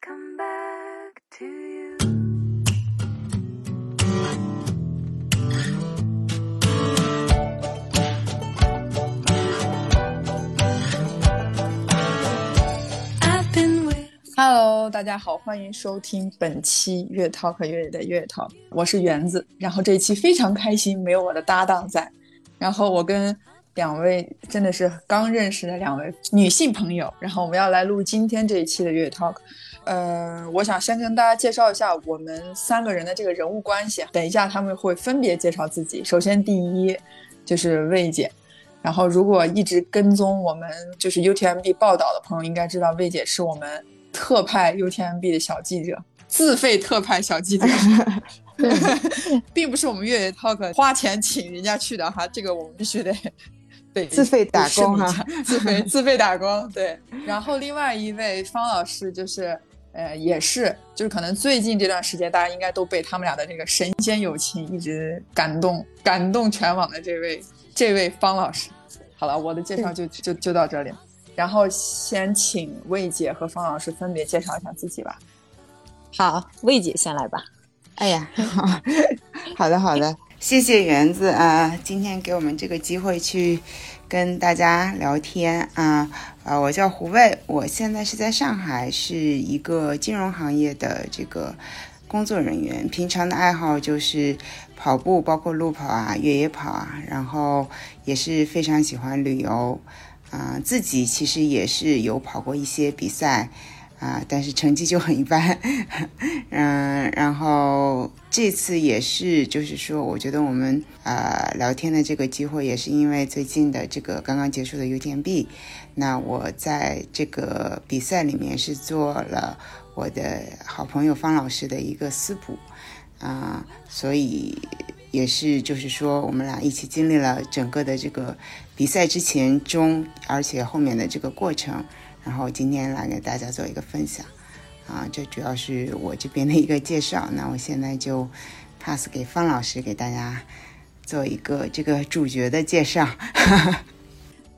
come back to you Hello，大家好，欢迎收听本期月 Talk 粤语的月涛我是园子。然后这一期非常开心，没有我的搭档在，然后我跟两位真的是刚认识的两位女性朋友，然后我们要来录今天这一期的粤 Talk。呃，我想先跟大家介绍一下我们三个人的这个人物关系。等一下他们会分别介绍自己。首先第一就是魏姐，然后如果一直跟踪我们就是 UTMB 报道的朋友，应该知道魏姐是我们特派 UTMB 的小记者，自费特派小记者，并不是我们越野 Talk 花钱请人家去的哈，这个我们必须得得 自费打工哈哈，自费自费打工对。然后另外一位方老师就是。呃，也是，就是可能最近这段时间，大家应该都被他们俩的这个神仙友情一直感动，感动全网的这位这位方老师。好了，我的介绍就就就到这里，然后先请魏姐和方老师分别介绍一下自己吧。好，魏姐先来吧。哎呀，好 的好的，谢谢园子啊，今天给我们这个机会去跟大家聊天啊啊，我叫胡卫，我现在是在上海，是一个金融行业的这个工作人员，平常的爱好就是跑步，包括路跑啊、越野跑啊，然后也是非常喜欢旅游啊，自己其实也是有跑过一些比赛。啊，但是成绩就很一般，嗯，然后这次也是，就是说，我觉得我们呃聊天的这个机会，也是因为最近的这个刚刚结束的 UTMB，那我在这个比赛里面是做了我的好朋友方老师的一个私补，啊，所以也是就是说，我们俩一起经历了整个的这个比赛之前、中，而且后面的这个过程。然后今天来给大家做一个分享，啊，这主要是我这边的一个介绍。那我现在就 pass 给方老师给大家做一个这个主角的介绍。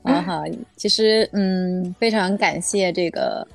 啊好，其实嗯，非常感谢这个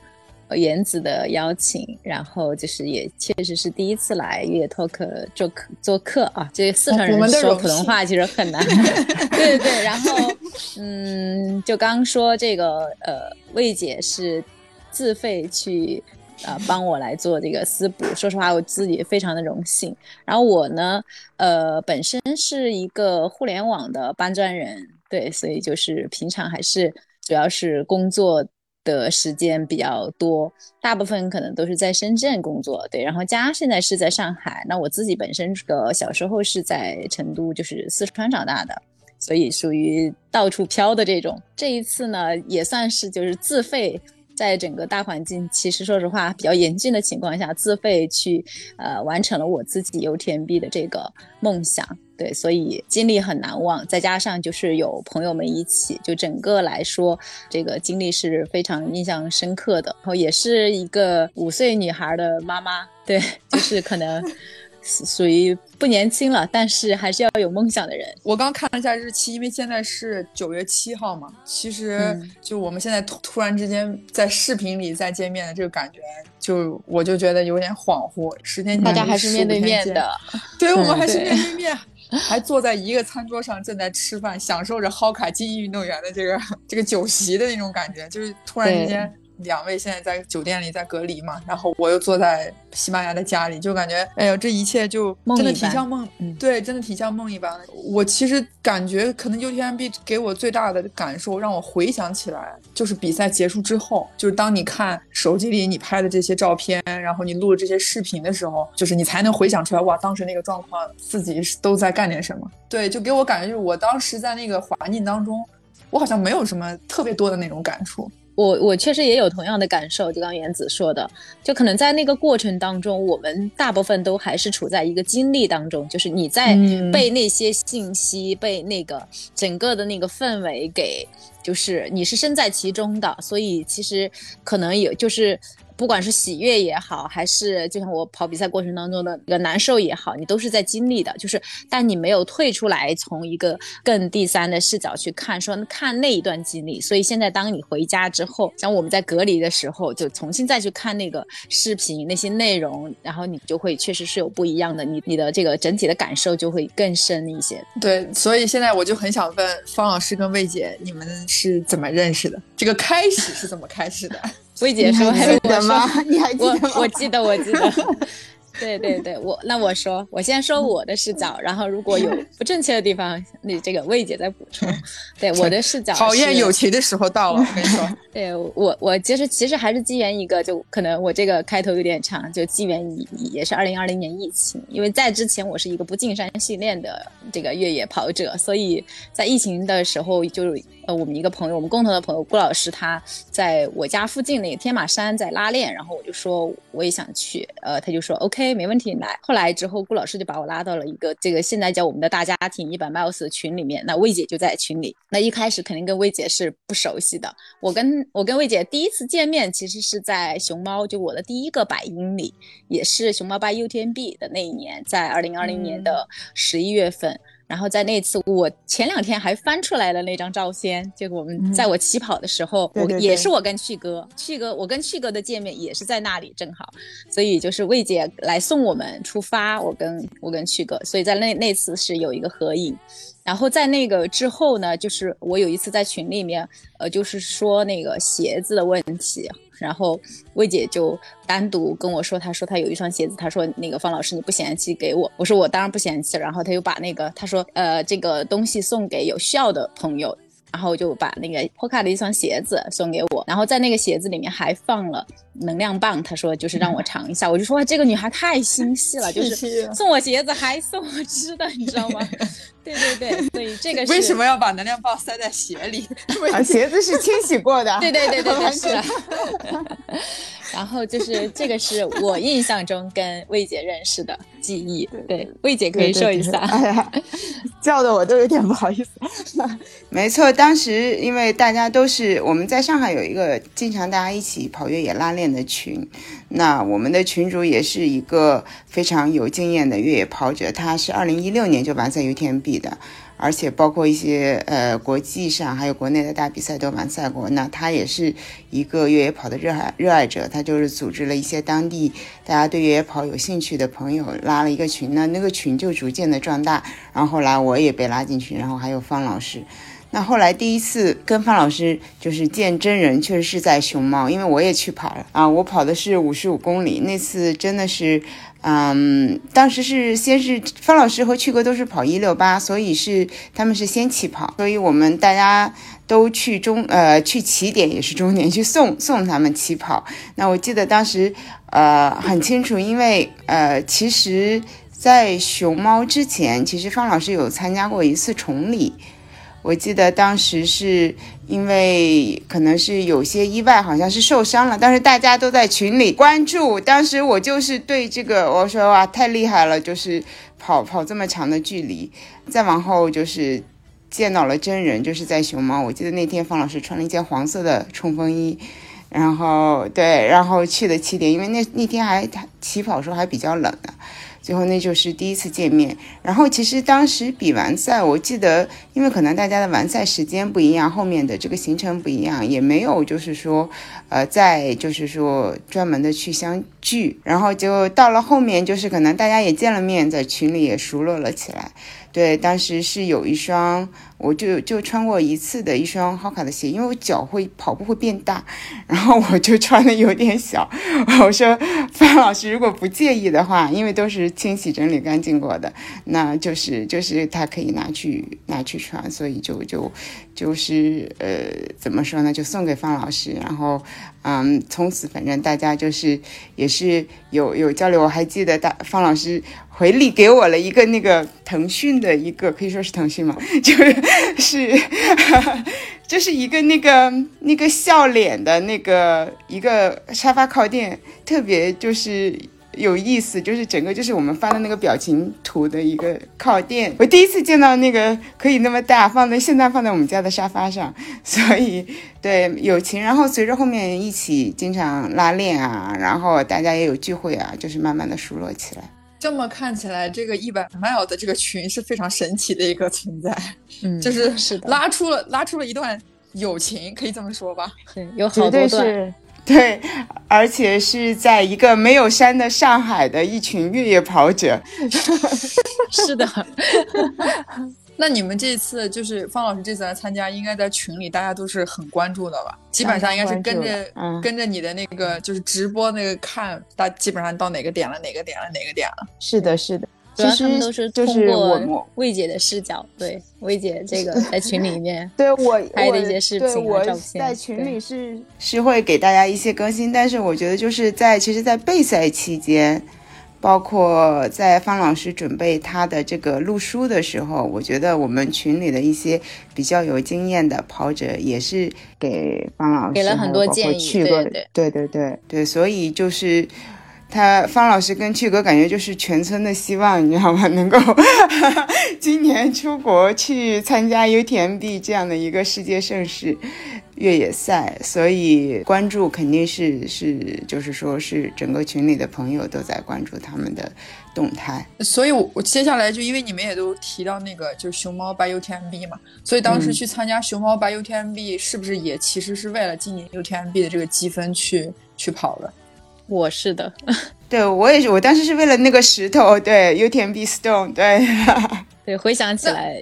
颜子的邀请，然后就是也确实是第一次来越 talk 做客做客啊。这四川人说普通话其实很难，对对对。然后嗯，就刚说这个呃。魏姐是自费去呃帮我来做这个私补，说实话我自己非常的荣幸。然后我呢，呃，本身是一个互联网的搬砖人，对，所以就是平常还是主要是工作的时间比较多，大部分可能都是在深圳工作，对。然后家现在是在上海，那我自己本身这个小时候是在成都，就是四川长大的。所以属于到处飘的这种，这一次呢也算是就是自费，在整个大环境其实说实话比较严峻的情况下，自费去呃完成了我自己 UTMB 的这个梦想，对，所以经历很难忘。再加上就是有朋友们一起，就整个来说这个经历是非常印象深刻的。然后也是一个五岁女孩的妈妈，对，就是可能。属于不年轻了，但是还是要有梦想的人。我刚看了一下日期，因为现在是九月七号嘛。其实就我们现在突突然之间在视频里再见面的这个感觉，就我就觉得有点恍惚。十天前大家还 是面对面的，对我们还是面对面，还坐在一个餐桌上正在吃饭，享受着蒿卡精英运动员的这个这个酒席的那种感觉，就是突然之间。两位现在在酒店里在隔离嘛，然后我又坐在西班牙的家里，就感觉，哎呦，这一切就真的挺像梦，对，真的挺像梦一般的。我其实感觉，可能 UTMB 给我最大的感受，让我回想起来，就是比赛结束之后，就是当你看手机里你拍的这些照片，然后你录这些视频的时候，就是你才能回想出来，哇，当时那个状况，自己都在干点什么。对，就给我感觉，就是我当时在那个环境当中，我好像没有什么特别多的那种感触。我我确实也有同样的感受，就刚原子说的，就可能在那个过程当中，我们大部分都还是处在一个经历当中，就是你在被那些信息、被那个整个的那个氛围给，就是你是身在其中的，所以其实可能有就是不管是喜悦也好，还是就像我跑比赛过程当中的一个难受也好，你都是在经历的。就是但你没有退出来，从一个更第三的视角去看，说看那一段经历。所以现在当你回家之后，像我们在隔离的时候，就重新再去看那个视频那些内容，然后你就会确实是有不一样的，你你的这个整体的感受就会更深一些。对，所以现在我就很想问方老师跟魏姐，你们是怎么认识的？这个开始是怎么开始的？魏姐说还你还记是我吗？你还记我得吗？我记得，我记得。对对对，我那我说，我先说我的视角，然后如果有不正确的地方，你这个魏姐再补充。对我的视角，考验友。情的时候到了，我跟你说。对我，我其实其实还是机缘一个，就可能我这个开头有点长，就基源于也是二零二零年疫情，因为在之前我是一个不进山训练的这个越野跑者，所以在疫情的时候，就是呃我们一个朋友，我们共同的朋友顾老师，他在我家附近那个天马山在拉练，然后我就说我也想去，呃，他就说 OK 没问题，你来。后来之后，顾老师就把我拉到了一个这个现在叫我们的大家庭一百 miles 的群里面，那魏姐就在群里。那一开始肯定跟魏姐是不熟悉的，我跟我跟魏姐第一次见面，其实是在熊猫，就我的第一个百英里，也是熊猫 by UTMB 的那一年，在二零二零年的十一月份。然后在那次，我前两天还翻出来了那张照片，就我们在我起跑的时候，对对对我也是我跟旭哥，旭哥，我跟旭哥的见面也是在那里，正好，所以就是魏姐来送我们出发，我跟我跟旭哥，所以在那那次是有一个合影。然后在那个之后呢，就是我有一次在群里面，呃，就是说那个鞋子的问题，然后魏姐就单独跟我说，她说她有一双鞋子，她说那个方老师你不嫌弃给我，我说我当然不嫌弃，然后她又把那个她说呃这个东西送给有需要的朋友。然后就把那个 Hoka 的一双鞋子送给我，然后在那个鞋子里面还放了能量棒，她说就是让我尝一下，我就说哇这个女孩太心细了，就是送我鞋子还送我吃的，你知道吗？对对对，所以这个是为什么要把能量棒塞在鞋里？啊，鞋子是清洗过的。对对对对。然后就是这个是我印象中跟魏姐认识的记忆。对，魏姐可以说一下。哎呀，叫的我都有点不好意思。没错，当时因为大家都是我们在上海有一个经常大家一起跑越野拉练的群，那我们的群主也是一个非常有经验的越野跑者，他是二零一六年就完赛 UTMB 的。而且包括一些呃国际上还有国内的大比赛都完赛过。那他也是一个越野跑的热爱热爱者，他就是组织了一些当地大家对越野跑有兴趣的朋友，拉了一个群。那那个群就逐渐的壮大，然后后来我也被拉进去，然后还有方老师。那后来第一次跟方老师就是见真人，确实是在熊猫，因为我也去跑了啊，我跑的是五十五公里，那次真的是。嗯，当时是先是方老师和曲哥都是跑一六八，所以是他们是先起跑，所以我们大家都去终呃去起点也是终点去送送他们起跑。那我记得当时呃很清楚，因为呃其实，在熊猫之前，其实方老师有参加过一次崇礼。我记得当时是因为可能是有些意外，好像是受伤了，但是大家都在群里关注。当时我就是对这个我说哇太厉害了，就是跑跑这么长的距离。再往后就是见到了真人，就是在熊猫。我记得那天方老师穿了一件黄色的冲锋衣，然后对，然后去的起点，因为那那天还起跑时候还比较冷的。最后那就是第一次见面，然后其实当时比完赛，我记得因为可能大家的完赛时间不一样，后面的这个行程不一样，也没有就是说，呃，再就是说专门的去相聚，然后就到了后面，就是可能大家也见了面，在群里也熟络了起来。对，当时是有一双，我就就穿过一次的一双 Hoka 的鞋，因为我脚会跑步会变大，然后我就穿的有点小。我说范老师如果不介意的话，因为都是清洗整理干净过的，那就是就是他可以拿去拿去穿，所以就就就是呃怎么说呢，就送给方老师，然后嗯，从此反正大家就是也是有有交流，我还记得大方老师。回礼给我了一个那个腾讯的一个，可以说是腾讯嘛，就是是 就是一个那个那个笑脸的那个一个沙发靠垫，特别就是有意思，就是整个就是我们发的那个表情图的一个靠垫。我第一次见到那个可以那么大，放在现在放在我们家的沙发上，所以对友情。然后随着后面一起经常拉练啊，然后大家也有聚会啊，就是慢慢的熟络起来。这么看起来，这个一百 mile 的这个群是非常神奇的一个存在，嗯，就是是的，拉出了拉出了一段友情，可以这么说吧？对，有好多段，对而且是在一个没有山的上海的一群越野跑者，是的，那你们这次就是方老师这次来参加，应该在群里大家都是很关注的吧？基本上应该是跟着嗯跟着你的那个就是直播那个看，大基本上到哪个点了，哪个点了，哪个点了。是的，是的。其实他们都是通过魏姐的视角，对魏姐这个在群里面 对我拍的一些视对我频和照片在群里是是会给大家一些更新，但是我觉得就是在其实，在备赛期间，包括在方老师准备他的这个录书的时候，我觉得我们群里的一些比较有经验的跑者也是给方老师给了很多建议去过对对对对对对，所以就是。他方老师跟去哥感觉就是全村的希望，你知道吗？能够 今年出国去参加 UTMB 这样的一个世界盛事越野赛，所以关注肯定是是就是说是整个群里的朋友都在关注他们的动态。所以我，我接下来就因为你们也都提到那个就是熊猫白 UTMB 嘛，所以当时嗯去参加熊猫白 UTMB 是不是也其实是为了今年 UTMB 的这个积分去去跑的？我是的，对我也是，我当时是为了那个石头，对 UTMB Stone，对。对，回想起来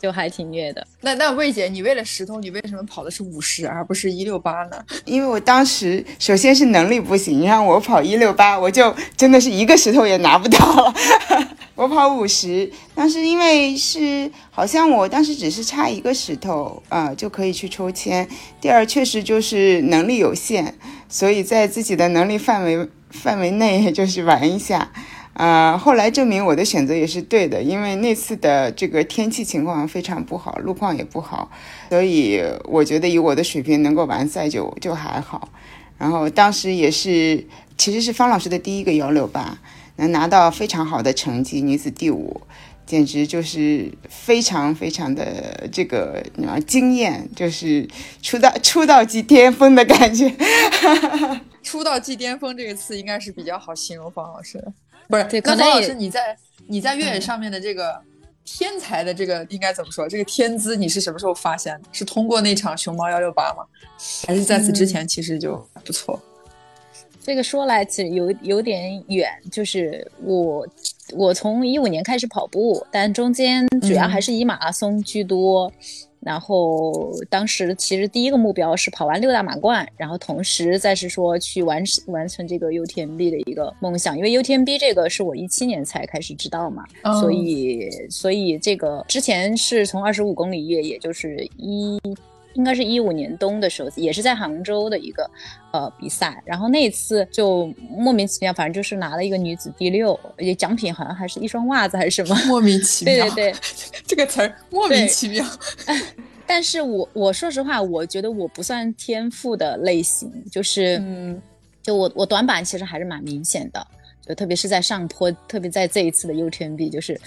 就还挺虐的。那那魏姐，你为了石头，你为什么跑的是五十而不是一六八呢？因为我当时首先是能力不行，你让我跑一六八，我就真的是一个石头也拿不到了。我跑五十，当时因为是好像我当时只是差一个石头啊、就可以去抽签。第二，确实就是能力有限，所以在自己的能力范围范围内就是玩一下。呃、后来证明我的选择也是对的，因为那次的这个天气情况非常不好，路况也不好，所以我觉得以我的水平能够完赛就就还好。然后当时也是，其实是方老师的第一个幺六八，能拿到非常好的成绩，女子第五，简直就是非常非常的这个啊惊艳，就是出道出道即巅峰的感觉。出道即巅峰这个词应该是比较好形容方老师的，不是？对可能也那方老师，你在你在越野上面的这个天才的这个应该怎么说？这个天资你是什么时候发现的？是通过那场熊猫幺六八吗？还是在此之前其实就不错？这个说来其实有有点远，就是我我从一五年开始跑步，但中间主要还是以马拉松居多。然后当时其实第一个目标是跑完六大马冠，然后同时再是说去完完成这个 UTMB 的一个梦想，因为 UTMB 这个是我一七年才开始知道嘛，哦。所以所以这个之前是从二十五公里越野，就是一应该是一五年冬的时候，也是在杭州的一个呃比赛，然后那一次就莫名其妙，反正就是拿了一个女子第六，也奖品好像还是一双袜子还是什么。莫名其妙，对对对，这个词儿莫名其妙。但是我我说实话，我觉得我不算天赋的类型，就是嗯，就我我短板其实还是蛮明显的，就特别是在上坡，特别在这一次的 UTMB，就是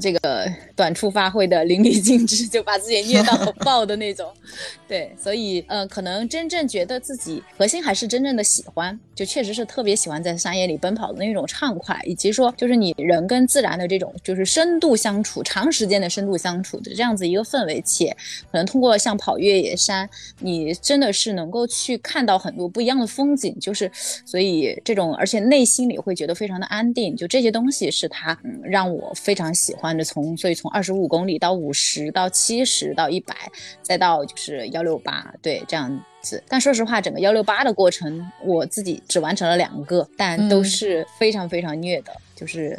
这个短处发挥的淋漓尽致，就把自己虐到爆的那种。对，所以呃，可能真正觉得自己核心还是真正的喜欢，就确实是特别喜欢在山野里奔跑的那种畅快，以及说就是你人跟自然的这种就是深度相处、长时间的深度相处的这样子一个氛围，且可能通过像跑越野山，你真的是能够去看到很多不一样的风景，就是所以这种而且内心里会觉得非常的安定，就这些东西是他嗯让我非常喜欢的。从所以从二十五公里到五十到七十到一百，再到就是幺六八，对这样子。但说实话，整个幺六八的过程，我自己只完成了两个，但都嗯是非常非常虐的，就是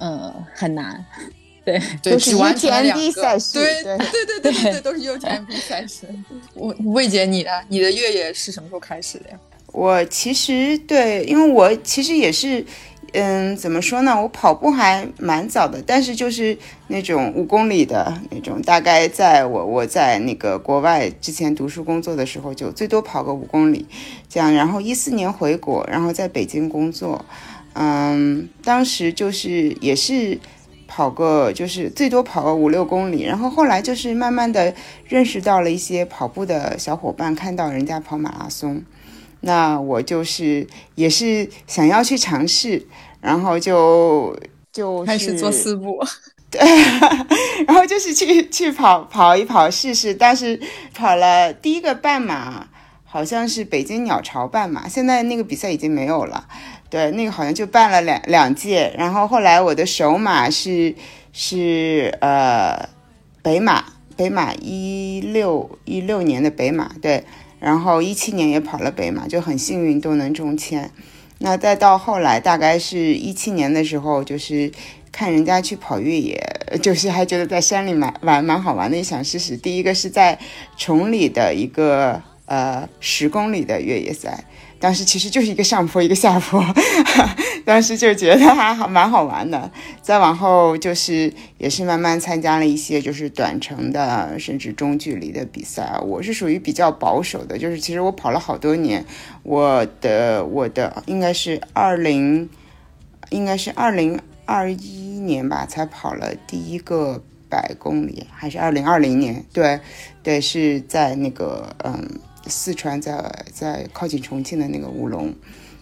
嗯、呃很难。对，对，都是完成了两 UTMB 个赛事对对对对对对对，都是 UTMB 赛事。我魏姐，你呢？你的越野是什么时候开始的呀？我其实对，因为我其实也是，嗯，怎么说呢？我跑步还蛮早的，但是就是那种五公里的那种，大概在我我在那个国外之前读书工作的时候，就最多跑个五公里这样。然后一四年回国，然后在北京工作。嗯，当时就是也是跑个就是最多跑个五六公里，然后后来就是慢慢的认识到了一些跑步的小伙伴，看到人家跑马拉松，那我就是也是想要去尝试，然后就就是开始做四步，对 然后就是去去跑跑一跑试试，但是跑了第一个半马，好像是北京鸟巢半马，现在那个比赛已经没有了。对，那个好像就办了两两届，然后后来我的首马是是呃北马，北马一六一六年的北马，对，然后一七年也跑了北马，就很幸运都能中签。那再到后来，大概是一七年的时候，就是看人家去跑越野，就是还觉得在山里蛮玩蛮好玩的，也想试试。第一个是在崇礼的一个呃十公里的越野赛，当时其实就是一个上坡一个下坡，当时就觉得还好蛮好玩的。再往后就是也是慢慢参加了一些就是短程的甚至中距离的比赛。我是属于比较保守的，就是其实我跑了好多年，我的我的应该是二零，应该是二零二一年吧才跑了第一个百公里，还是二零二零年？对对，是在那个嗯。四川在在靠近重庆的那个乌龙，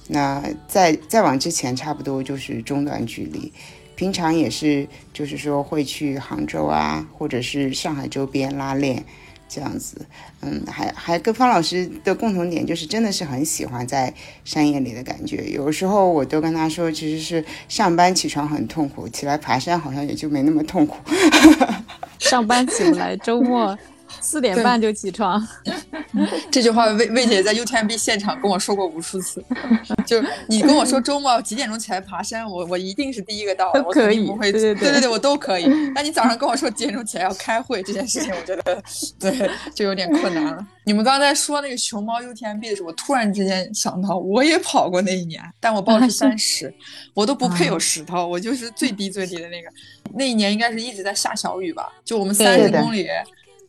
那再再往之前差不多就是中短距离，平常也是就是说会去杭州啊，或者是上海周边拉练这样子，嗯，还还跟方老师的共同点就是真的是很喜欢在山野里的感觉，有时候我都跟他说，其实是上班起床很痛苦，起来爬山好像也就没那么痛苦。上班起不来，周末四点半就起床。这句话魏魏姐在 UTMB 现场跟我说过无数次，就你跟我说周末几点钟起来爬山，我我一定是第一个到，我肯定不会，对对对对，我都可以。那你早上跟我说几点钟起来要开会这件事情，我觉得对就有点困难了。你们刚才说那个熊猫 UTMB 的时候，我突然之间想到，我也跑过那一年，但我报的是 三十，我都不配有石头，我就是最低最低的那个。那一年应该是一直在下小雨吧，就我们三十公里。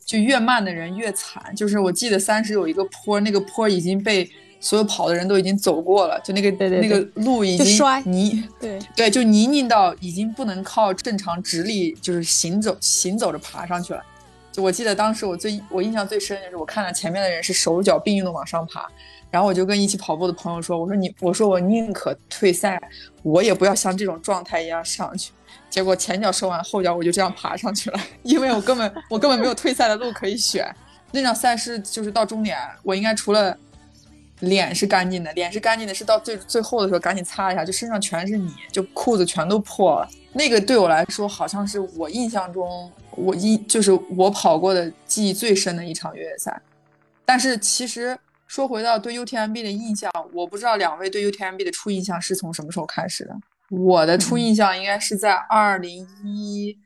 就越慢的人越惨，就是我记得三十有一个坡，那个坡已经被所有跑的人都已经走过了，就那个那个路已经泥，对对，就泥泞到已经不能靠正常直立就是行走行走着爬上去了。就我记得当时我最我印象最深的是我看到前面的人是手脚并用的往上爬，然后我就跟一起跑步的朋友说，我说你我说我宁可退赛，我也不要像这种状态一样上去。结果前脚收完，后脚我就这样爬上去了，因为我根本我根本没有退赛的路可以选。那场赛事就是到终点，我应该除了脸是干净的，脸是干净的，是到最最后的时候赶紧擦一下，就身上全是泥，就裤子全都破了。那个对我来说，好像是我印象中我一就是我跑过的记忆最深的一场越野赛。但是其实说回到对 UTMB 的印象，我不知道两位对 UTMB 的初印象是从什么时候开始的。我的初印象应该是在二零一，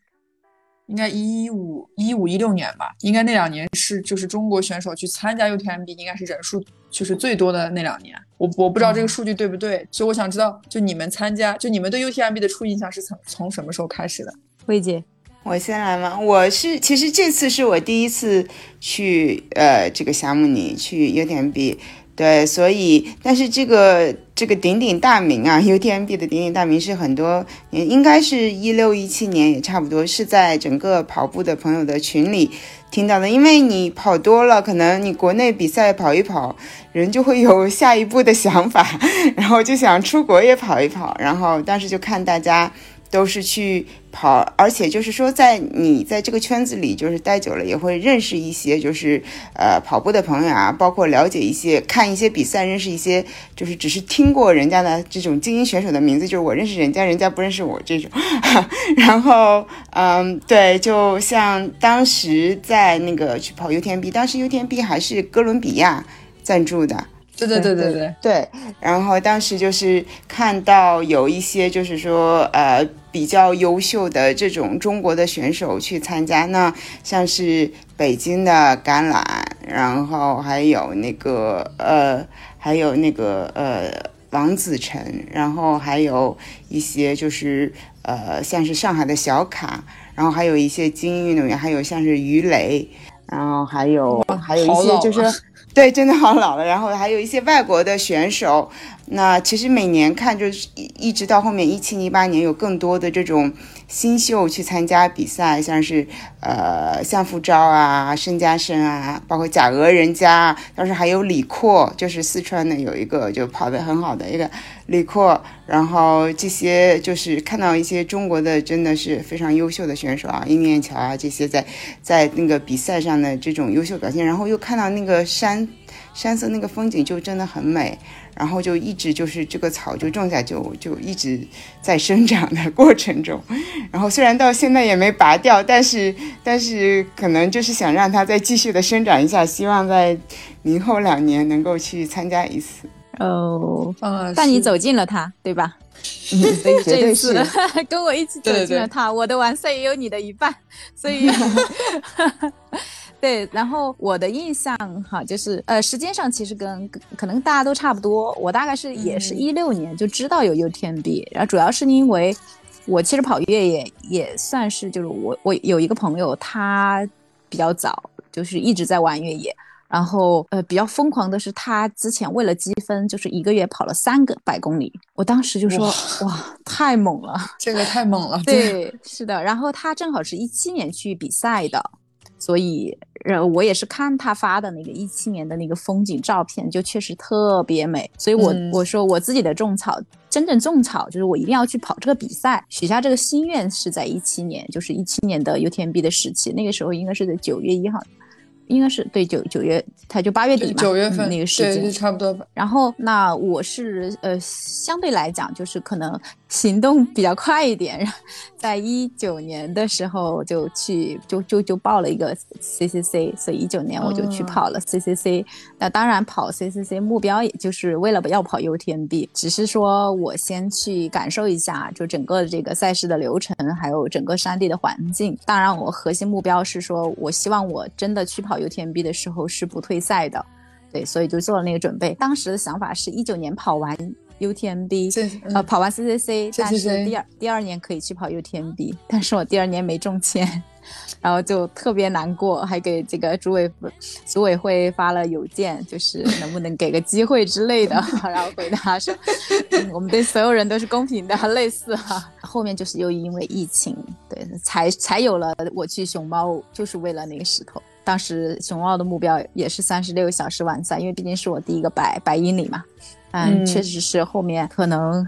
应该一五一五一六年吧，应该那两年是就是中国选手去参加 UTMB 应该是人数就是最多的那两年。我我不知道这个数据对不对，所以我想知道，就你们参加，就你们对 UTMB 的初印象是从从什么时候开始的？魏姐，我先来吗？我是其实这次是我第一次去呃这个霞慕尼去 UTMB。对，所以，但是这个这个鼎鼎大名啊，UTMB 的鼎鼎大名是很多年，应该是一六一七年，也差不多是在整个跑步的朋友的群里听到的。因为你跑多了，可能你国内比赛跑一跑，人就会有下一步的想法，然后就想出国也跑一跑，然后当时就看大家。都是去跑，而且就是说，在你在这个圈子里就是待久了，也会认识一些就是呃跑步的朋友啊，包括了解一些看一些比赛，认识一些就是只是听过人家的这种精英选手的名字，就是我认识人家，人家不认识我这种。然后嗯，对，就像当时在那个去跑 UTMB，当时 UTMB 还是哥伦比亚赞助的。对对对对对对，然后当时就是看到有一些就是说呃比较优秀的这种中国的选手去参加，那像是北京的橄榄，然后还有那个呃还有那个呃王子晨，然后还有一些就是呃像是上海的小卡，然后还有一些精英运动员，还有像是于雷，然后还有还有一些就是。对，真的好老了。然后还有一些外国的选手，那其实每年看，就是一直到后面一七一八年，有更多的这种新秀去参加比赛，像是呃向富昭啊、申嘉生啊，包括贾俄人家，当时还有李阔，就是四川的有一个就跑得很好的一个李阔，然后这些就是看到一些中国的真的是非常优秀的选手啊，殷面桥啊这些在在那个比赛上的这种优秀表现，然后又看到那个山山色那个风景就真的很美。然后就一直就是这个草就种下就就一直在生长的过程中，然后虽然到现在也没拔掉，但是但是可能就是想让它再继续的生长一下，希望在明后两年能够去参加一次。哦，啊，但你走进了它，对吧？嗯，所以这一次。跟我一起走对对对进了它，我的完赛也有你的一半，所以。对，然后我的印象哈，就是呃，时间上其实跟跟可能大家都差不多。我大概是也是嗯一六年就知道有 UTMB，然后主要是因为我其实跑越野也算是就是我我有一个朋友，他比较早就是一直在玩越野，然后呃比较疯狂的是他之前为了积分，就是一个月跑了三个百公里，我当时就说哇太猛了。这个太猛了，对，是的。然后他正好是一七年去比赛的，所以呃，我也是看他发的那个一七年的那个风景照片，就确实特别美。所以我、嗯我说我自己的种草，真正种草就是我一定要去跑这个比赛，许下这个心愿是在一七年，就是一七年的 UTMB 的时期，那个时候应该是在九月一号。应该是对九九月，他就八月底嘛，嗯九月份那个时间对，就差不多吧。然后，那我是呃，相对来讲，就是可能行动比较快一点。在一九年的时候，就去就就就报了一个 CCC，所以一九年我就去哦跑了 CCC。那当然，跑 CCC 目标也就是为了要跑 UTMB，只是说我先去感受一下，就整个这个赛事的流程，还有整个山地的环境。当然，我核心目标是说，我希望我真的去跑 UTMB 的时候是不退赛的。对，所以就做了那个准备。当时的想法是一九年跑完 UTMB，这呃，嗯跑完 CCC，但是第二第二年可以去跑 UTMB，但是我第二年没中签，然后就特别难过，还给这个组委组委会发了邮件，就是能不能给个机会之类的，然后回答说、嗯我们对所有人都是公平的，类似哈、后面就是又因为疫情，对，才才有了我去熊猫，就是为了那个石头。当时熊猫的目标也是三十六小时完赛，因为毕竟是我第一个百百英里嘛。嗯，嗯确实是后面可能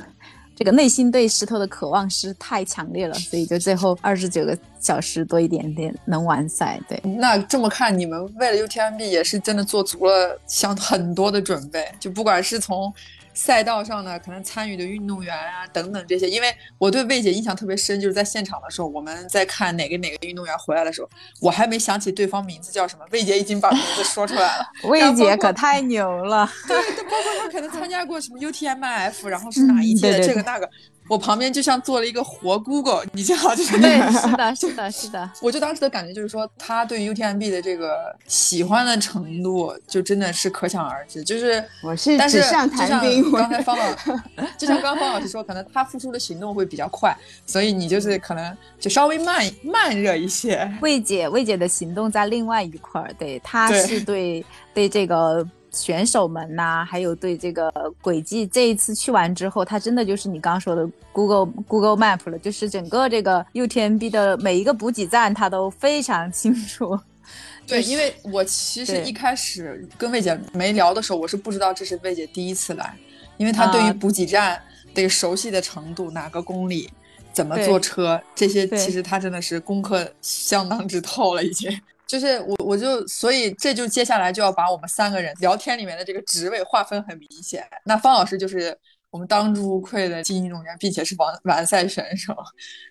这个内心对石头的渴望是太强烈了，所以就最后二十九个小时多一点点能完赛。对，那这么看，你们为了 UTMB 也是真的做足了相很多的准备，就不管是从赛道上呢，可能参与的运动员啊等等这些。因为我对魏姐印象特别深，就是在现场的时候，我们在看哪个哪个运动员回来的时候，我还没想起对方名字叫什么，魏姐已经把名字说出来了。魏姐可太牛了。对，包括她可能参加过什么 UTMF，然后是哪一届的、这个那个，我旁边就像做了一个活 Google，你知道，就是对，是的，是的，是的。我就当时的感觉就是说，他对 UTMB 的这个喜欢的程度，就真的是可想而知。就是，我是但是就像谈兵，我刚才方老，就像刚刚方老师说，可能他付出的行动会比较快，所以你就是可能就稍微慢慢热一些。魏姐，魏姐的行动在另外一块儿，对，她对是对对这个选手们呐、还有对这个轨迹，这一次去完之后，它真的就是你刚刚说的 Google Google Map 了，就是整个这个 UTMB 的每一个补给站，他都非常清楚。对，因为我其实一开始跟魏姐没聊的时候，我是不知道这是魏姐第一次来，因为她对于啊补给站这个熟悉的程度，哪个公里，怎么坐车，这些其实她真的是功课相当之透了，已经。就是我，我就所以这就接下来就要把我们三个人聊天里面的这个职位划分很明显。那方老师就是我们当之无愧的精英运动员，并且是完完赛选手。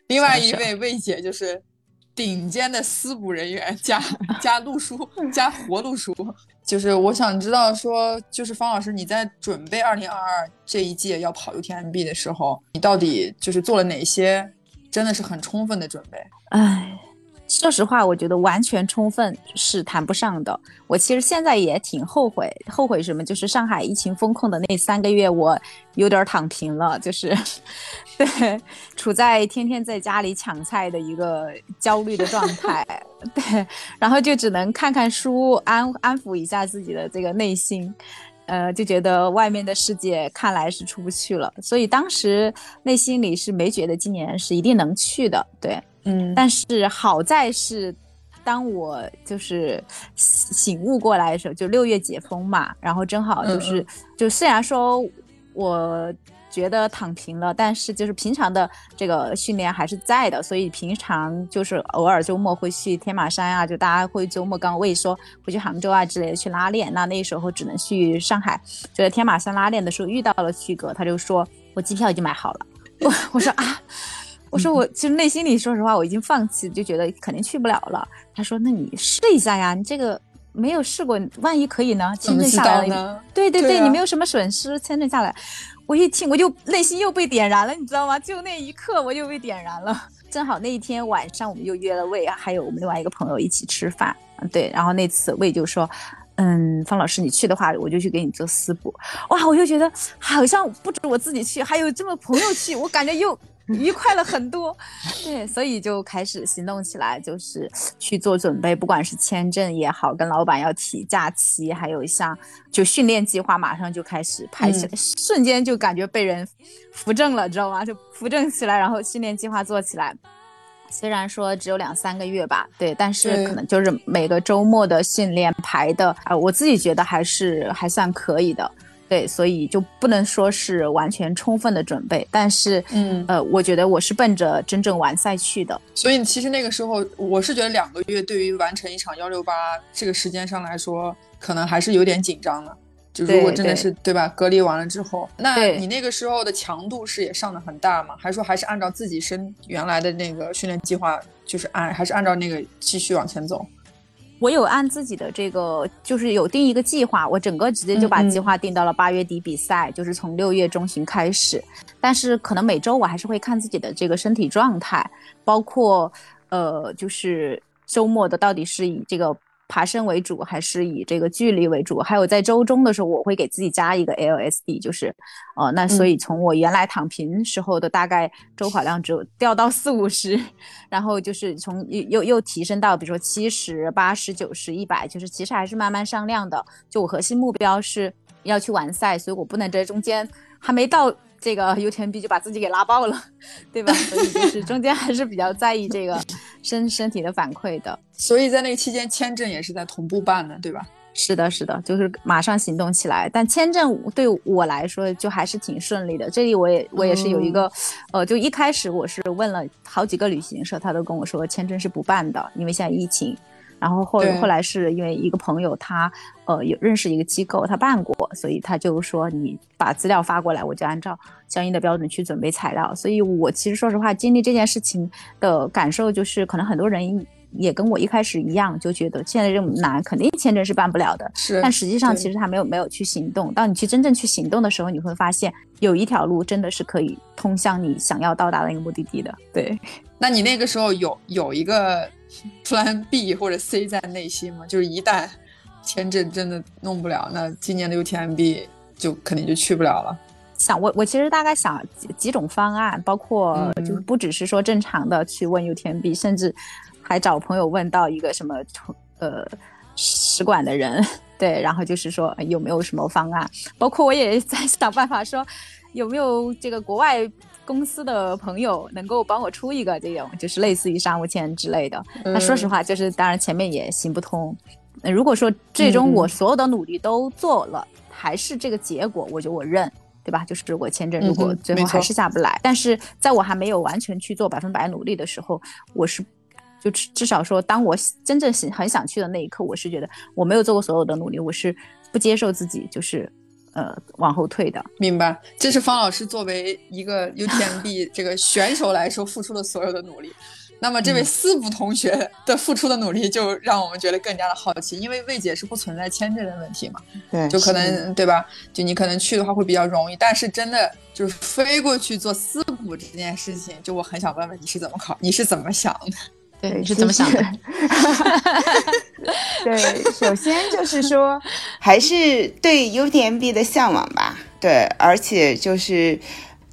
另外一位魏姐就是顶尖的私补人员加加路书 加活路书。就是我想知道说，就是方老师你在准备二零二二这一届要跑 UTMB 的时候，你到底就是做了哪些真的是很充分的准备？唉，说实话，我觉得完全充分是谈不上的。我其实现在也挺后悔，后悔什么？就是上海疫情封控的那三个月，我有点躺平了，就是 对，处在天天在家里抢菜的一个焦虑的状态。对，然后就只能看看书，安安抚一下自己的这个内心。呃，就觉得外面的世界看来是出不去了，所以当时内心里是没觉得今年是一定能去的，对。嗯，但是好在是，当我就是醒醒悟过来的时候，就六月解封嘛，然后正好就是，就虽然说我觉得躺平了，但是就是平常的这个训练还是在的，所以平常就是偶尔周末会去天马山啊，就大家会周末刚我也说会去杭州啊之类的去拉练，那那时候只能去上海，就在天马山拉练的时候遇到了旭哥，他就说我机票已经买好了，我我说啊。我说我其实内心里说实话我已经放弃，就觉得肯定去不了了。他说：“那你试一下呀，你这个没有试过，万一可以呢？签证下来呢？对对对啊你没有什么损失，签证下来，我一听我就内心又被点燃了，你知道吗？就那一刻我又被点燃了。正好那一天晚上我们又约了魏，还有我们另外一个朋友一起吃饭，嗯对，然后那次魏就说。嗯，方老师，你去的话，我就去给你做私补。哇，我就觉得好像不止我自己去，还有这么朋友去，我感觉又 愉快了很多。对，所以就开始行动起来，就是去做准备，不管是签证也好，跟老板要提假期，还有像就训练计划，马上就开始排起来，瞬间就感觉被人扶正了，知道吗？就扶正起来，然后训练计划做起来。虽然说只有两三个月吧，对，但是可能就是每个周末的训练排的，啊、我自己觉得还是还算可以的，对，所以就不能说是完全充分的准备，但是，嗯呃，我觉得我是奔着真正完赛去的，所以其实那个时候，我是觉得两个月对于完成一场幺六八这个时间上来说，可能还是有点紧张的。就如果真的是对吧，隔离完了之后，那你那个时候的强度是也上的很大吗？还是说还是按照自己身原来的那个训练计划，就是按还是按照那个继续往前走？我有按自己的这个，就是有定一个计划，我整个直接就把计划定到了八月底比赛，就是从六月中旬开始。但是可能每周我还是会看自己的这个身体状态，包括呃，就是周末的到底是以这个爬升为主，还是以这个距离为主？还有在周中的时候，我会给自己加一个 LSD，就是呃，那所以从我原来躺平时候的大概周跑量只有掉到四五十，然后就是从又又又提升到比如说七十八十九十一百，就是其实还是慢慢上量的。就我核心目标是要去完赛，所以我不能在中间还没到这个 UTMB 就把自己给拉爆了，对吧？所以就是中间还是比较在意这个身身体的反馈的。所以在那个期间，签证也是在同步办的，对吧？是的，是的，就是马上行动起来。但签证对我来说就还是挺顺利的。这里我也我也是有一个，呃，就一开始我是问了好几个旅行社，他都跟我说签证是不办的，因为现在疫情。然后后对后来是因为一个朋友他呃有认识一个机构，他办过，所以他就说你把资料发过来，我就按照相应的标准去准备材料。所以我其实说实话，经历这件事情的感受就是，可能很多人也跟我一开始一样，就觉得现在这么难，肯定签证是办不了的。是，但实际上，其实他没有没有去行动。当你去真正去行动的时候，你会发现有一条路真的是可以通向你想要到达的那个目的地的。对，那你那个时候有有一个 Plan B 或者 C 在内心嘛？就是一旦签证真的弄不了，那今年的 UTMB 就肯定就去不了了。想我我其实大概想几几种方案，包括嗯就是不只是说正常的去问 UTMB，甚至还找朋友问到一个什么呃使馆的人，对，然后就是说呃有没有什么方案，包括我也在想办法说有没有这个国外。公司的朋友能够帮我出一个这种，就是类似于商务签之类的。那说实话，就是当然前面也行不通。呃如果说最终我所有的努力都做了，还是这个结果，我就我认，对吧？就是我签证如果最后还是下不来，但是在我还没有完全去做百分百努力的时候，我是就至至少说，当我真正是很想去的那一刻，我是觉得我没有做过所有的努力，我是不接受自己就是呃往后退的。明白，这是方老师作为一个 UTMB 这个选手来说付出的所有的努力。那么这位四部同学的付出的努力，就让我们觉得更加的好奇，因为魏姐是不存在签证的问题嘛，对，就可能对吧？就你可能去的话会比较容易，但是真的就是飞过去做私补这件事情，就我很想问问你是怎么考，你是怎么想的？对，你是怎么想的？对，首先就是说，还是对 UTMB 的向往吧。对，而且就是，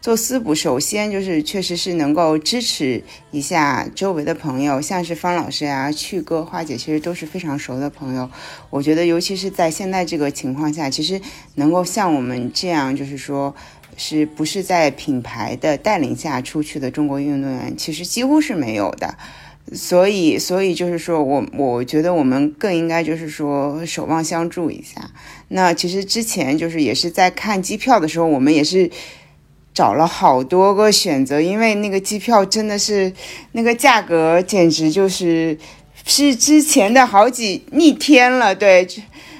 做私补，首先就是确实是能够支持一下周围的朋友，像是方老师啊、趣哥、花姐，其实都是非常熟的朋友。我觉得，尤其是在现在这个情况下，其实能够像我们这样，就是说。是不是在品牌的带领下出去的中国运动员，其实几乎是没有的。所以，所以就是说我，我觉得我们更应该就是说守望相助一下。那其实之前就是也是在看机票的时候，我们也是找了好多个选择，因为那个机票真的是那个价格简直就是是之前的好几逆天了，对。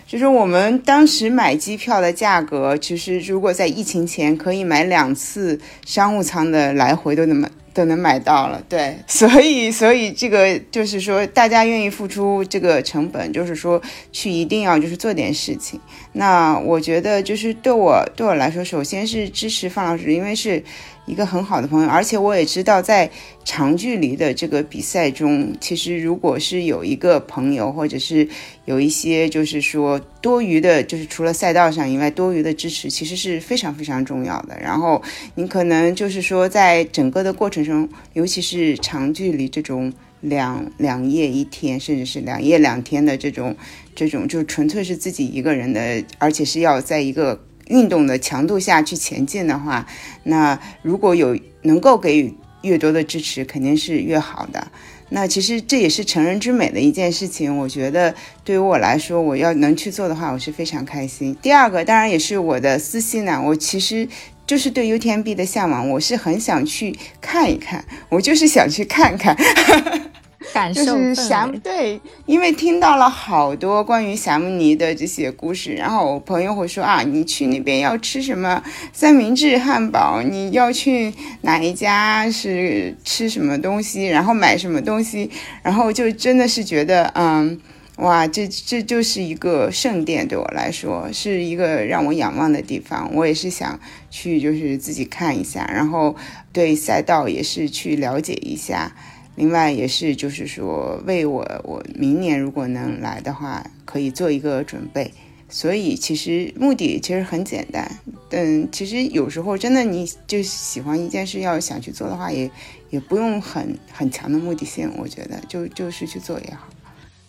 就是我们当时买机票的价格，其实如果在疫情前可以买两次商务舱的来回都那么都能买到了，对，所以所以这个就是说大家愿意付出这个成本，就是说去一定要就是做点事情。那我觉得就是对我对我来说，首先是支持范老师，因为是。一个很好的朋友，而且我也知道，在长距离的这个比赛中，其实如果是有一个朋友，或者是有一些就是说多余的，就是除了赛道上以外多余的支持，其实是非常非常重要的。然后你可能就是说，在整个的过程中，尤其是长距离这种两两夜一天，甚至是两夜两天的这种这种，就纯粹是自己一个人的，而且是要在一个。运动的强度下去前进的话，那如果有能够给予越多的支持，肯定是越好的。那其实这也是成人之美的一件事情。我觉得对于我来说，我要能去做的话，我是非常开心。第二个当然也是我的私心呢，我其实就是对 UTMB 的向往，我是很想去看一看，我就是想去看看。感受就是霞对，因为听到了好多关于霞慕尼的这些故事，然后我朋友会说啊，你去那边要吃什么三明治汉堡，你要去哪一家是吃什么东西，然后买什么东西，然后就真的是觉得，嗯，哇，这这就是一个圣殿，对我来说是一个让我仰望的地方，我也是想去，就是自己看一下，然后对赛道也是去了解一下。另外也是，就是说，为我我明年如果能来的话，可以做一个准备。所以其实目的其实很简单，嗯，其实有时候真的你就喜欢一件事，要想去做的话，也也不用很很强的目的性，我觉得就就是去做也好。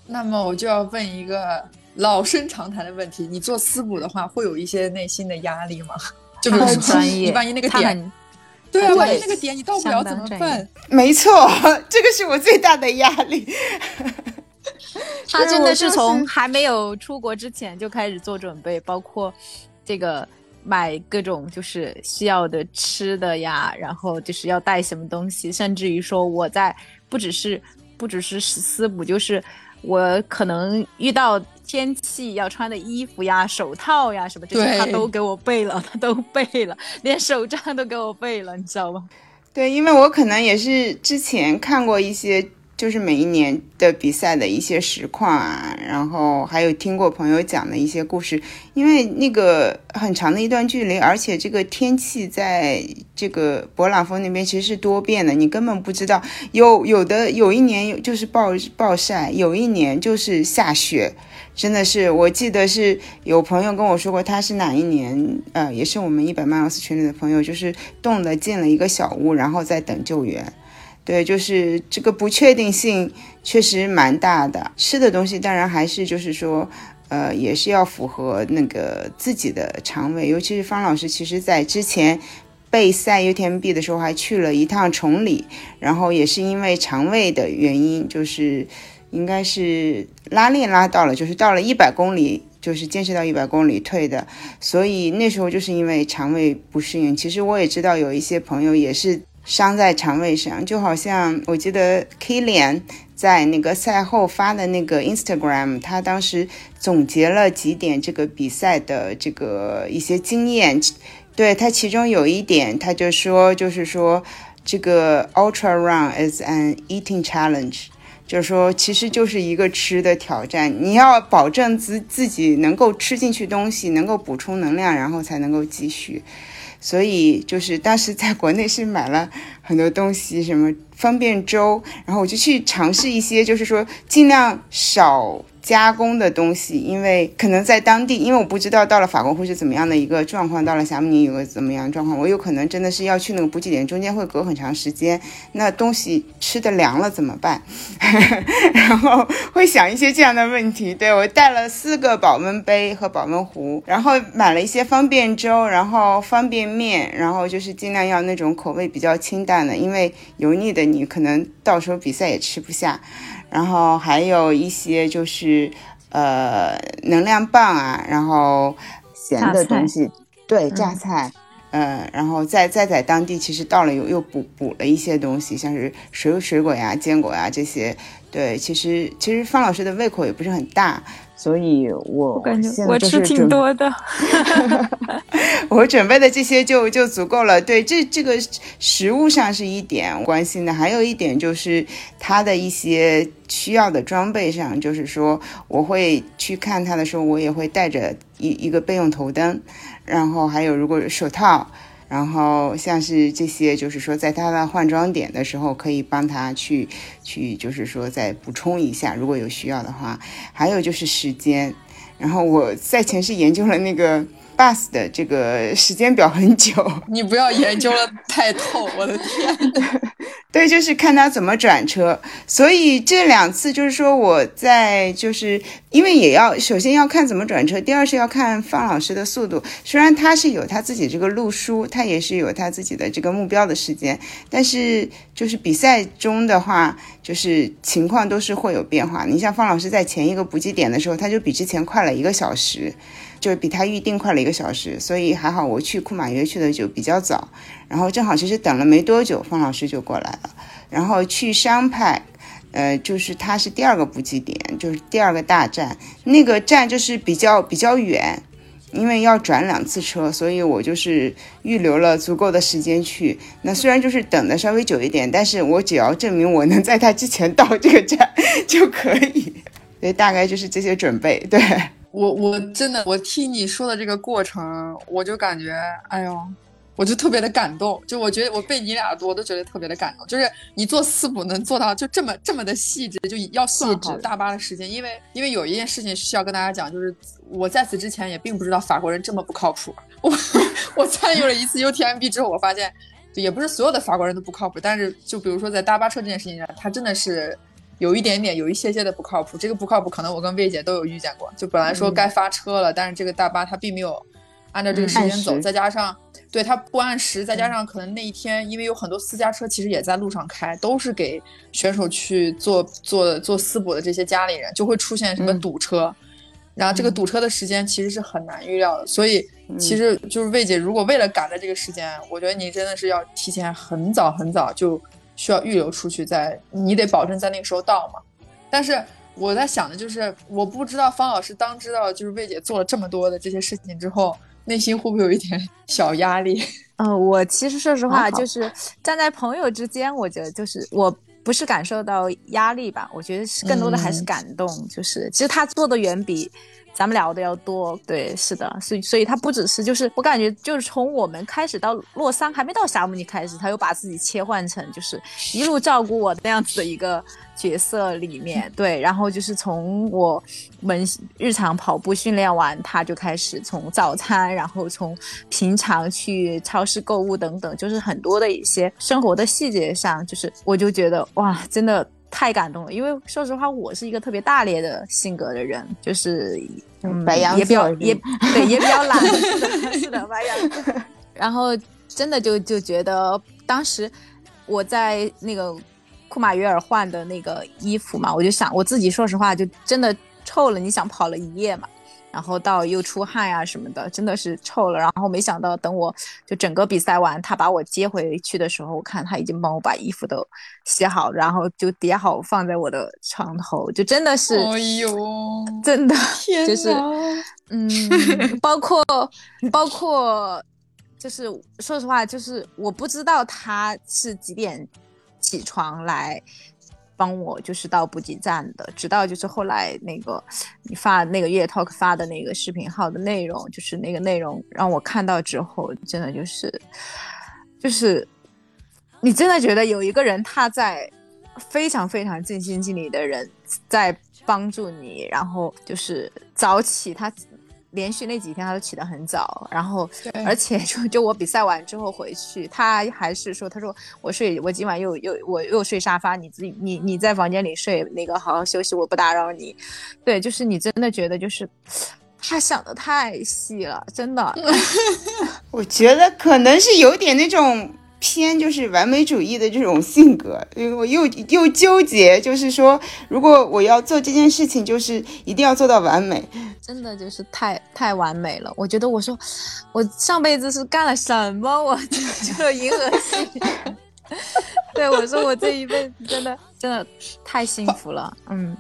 那么我就要问一个老生常谈的问题：你做私补的话，会有一些内心的压力吗？就比如说，专业，你万一那个他点，很对啊，对万一那个点你到不了怎么办？没错，这个是我最大的压力。他真的是从还没有出国之前就开始做准备，包括这个买各种就是需要的吃的呀，然后就是要带什么东西，甚至于说我在不只是不只是私补，就是我可能遇到天气要穿的衣服呀、手套呀什么这些，他都给我备了，他都备了，连手杖都给我备了，你知道吗？对，因为我可能也是之前看过一些，就是每一年的比赛的一些实况啊，然后还有听过朋友讲的一些故事。因为那个很长的一段距离，而且这个天气在这个勃朗峰那边其实是多变的，你根本不知道。有有的有一年就是暴暴晒，有一年就是下雪。真的是，我记得是有朋友跟我说过，他是哪一年，呃，也是我们一百 miles 群里的朋友，就是冻得进了一个小屋，然后在等救援。对，就是这个不确定性确实蛮大的。吃的东西当然还是就是说，呃，也是要符合那个自己的肠胃，尤其是方老师，其实在之前备赛 UTMB 的时候还去了一趟崇礼，然后也是因为肠胃的原因，就是。应该是拉链拉到了，就是到了一百公里，就是坚持到一百公里退的，所以那时候就是因为肠胃不适应。其实我也知道有一些朋友也是伤在肠胃上，就好像我记得 Kilian 在那个赛后发的那个 Instagram，他当时总结了几点这个比赛的这个一些经验，对他其中有一点他就说，就是说这个 Ultra Run is an eating challenge。就是说，其实就是一个吃的挑战，你要保证自自己能够吃进去东西，能够补充能量，然后才能够继续。所以就是当时在国内是买了很多东西，什么方便粥，然后我就去尝试一些，就是说尽量少加工的东西，因为可能在当地，因为我不知道到了法国会是怎么样的一个状况，到了霞慕尼有个怎么样的状况，我有可能真的是要去那个补给点，中间会隔很长时间，那东西吃的凉了怎么办？然后会想一些这样的问题。对我带了四个保温杯和保温壶，然后买了一些方便粥，然后方便面，然后就是尽量要那种口味比较清淡的，因为油腻的你可能到时候比赛也吃不下。然后还有一些就是呃能量棒啊，然后咸的东西，对榨菜，嗯、然后再再在当地其实到了又又补补了一些东西，像是水水果呀、坚果呀这些。对，其实其实方老师的胃口也不是很大，所以我我感觉我吃挺多的。我准备的这些就就足够了。对，这这个食物上是一点关心的，还有一点就是它的一些需要的装备上，就是说我会去看它的时候，我也会带着一一个备用头灯，然后还有如果手套。然后像是这些，就是说，在他的换装点的时候，可以帮他去去，就是说再补充一下，如果有需要的话。还有就是时间，然后我在前是研究了那个 bus 的这个时间表很久，你不要研究了太透，我的天！对，就是看他怎么转车。所以这两次就是说我在就是因为也要首先要看怎么转车，第二是要看方老师的速度。虽然他是有他自己这个路书，他也是有他自己的这个目标的时间，但是就是比赛中的话，就是情况都是会有变化。你像方老师在前一个补给点的时候，他就比之前快了一个小时。就比他预定快了一个小时，所以还好我去库马约去的就比较早，然后正好其实等了没多久，方老师就过来了。然后去商派，呃，就是它是第二个补给点，就是第二个大站，那个站就是比较比较远，因为要转两次车，所以我就是预留了足够的时间去。那虽然就是等的稍微久一点，但是我只要证明我能在他之前到这个站 就可以。所以大概就是这些准备，对。我我真的，我听你说的这个过程，我就感觉，哎呦，我就特别的感动。就我觉得我被你俩我都觉得特别的感动。就是你做四补能做到就这么这么的细致，就要算好大巴的时间。因为因为有一件事情需要跟大家讲，就是我在此之前也并不知道法国人这么不靠谱。我我参与了一次 UTMB 之后，我发现也不是所有的法国人都不靠谱，但是就比如说在大巴车这件事情上，他真的是。有一点点，有一些些的不靠谱。这个不靠谱，可能我跟魏姐都有遇见过。就本来说该发车了，但是这个大巴它并没有按照这个时间走，再加上对它不按时，再加上可能那一天因为有很多私家车其实也在路上开，都是给选手去做做做私补的这些家里人，就会出现什么堵车。然后这个堵车的时间其实是很难预料的，所以其实就是魏姐，如果为了赶在这个时间，我觉得你真的是要提前很早很早就。需要预留出去，在你得保证在那个时候到嘛。但是我在想的就是，我不知道方老师当知道就是魏姐做了这么多的这些事情之后，内心会不会有一点 小压力？嗯、呃，我其实说实话，就是站在朋友之间，我觉得就是我不是感受到压力吧，我觉得是更多的还是感动。嗯、就是其实他做的远比。咱们聊的要多，对，是的，所以所以他不只是就是我感觉就是从我们开始到洛桑还没到霞姆尼开始，他又把自己切换成就是一路照顾我那样子的一个角色里面，对，然后就是从我们日常跑步训练完，他就开始从早餐，然后从平常去超市购物等等，就是很多的一些生活的细节上，就是我就觉得哇，真的。太感动了，因为说实话，我是一个特别大咧的性格的人，就是嗯，白羊也比较也对，也比较懒，是的，是的，白羊。然后真的就就觉得，当时我在那个库马约尔换的那个衣服嘛，我就想我自己，说实话，就真的臭了。你想跑了一夜嘛？然后到又出汗呀、啊、什么的，真的是臭了。然后没想到等我就整个比赛完，他把我接回去的时候，我看他已经帮我把衣服都洗好，然后就叠好放在我的床头，就真的是，哎呦，真的天就是，嗯，包括包括就是说实话，就是我不知道他是几点起床来。帮我就是到补给站的，直到就是后来那个你发那个月 talk 发的那个视频号的内容，就是那个内容让我看到之后，真的就是就是你真的觉得有一个人他在非常非常尽心尽力的人在帮助你，然后就是早起，他连续那几天他都起得很早，然后对而且 就就我比赛完之后回去，他还是说，他说我睡，我今晚又又我又睡沙发，你自己你你在房间里睡，那个好好休息，我不打扰你。对，就是你真的觉得就是 他想的太细了，真的。我觉得可能是有点那种偏就是完美主义的这种性格，因为我又又纠结，就是说如果我要做这件事情，就是一定要做到完美。真的就是太太完美了。我觉得我说我上辈子是干了什么，我 就就银河系。对，我说我这一辈子真的真的太幸福了。嗯，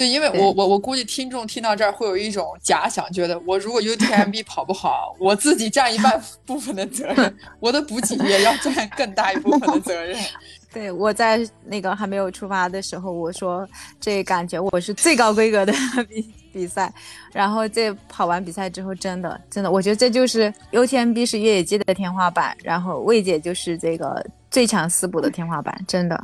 对，因为我我我估计听众听到这儿会有一种假想，觉得我如果 UTMB 跑不好，我自己占一半 部分的责任，我的补给也要占更大一部分的责任。对，我在那个还没有出发的时候，我说这感觉我是最高规格的比比赛，然后这跑完比赛之后，真的真的，我觉得这就是 UTMB 是越野界的天花板，然后魏姐就是这个最强四补的天花板，真的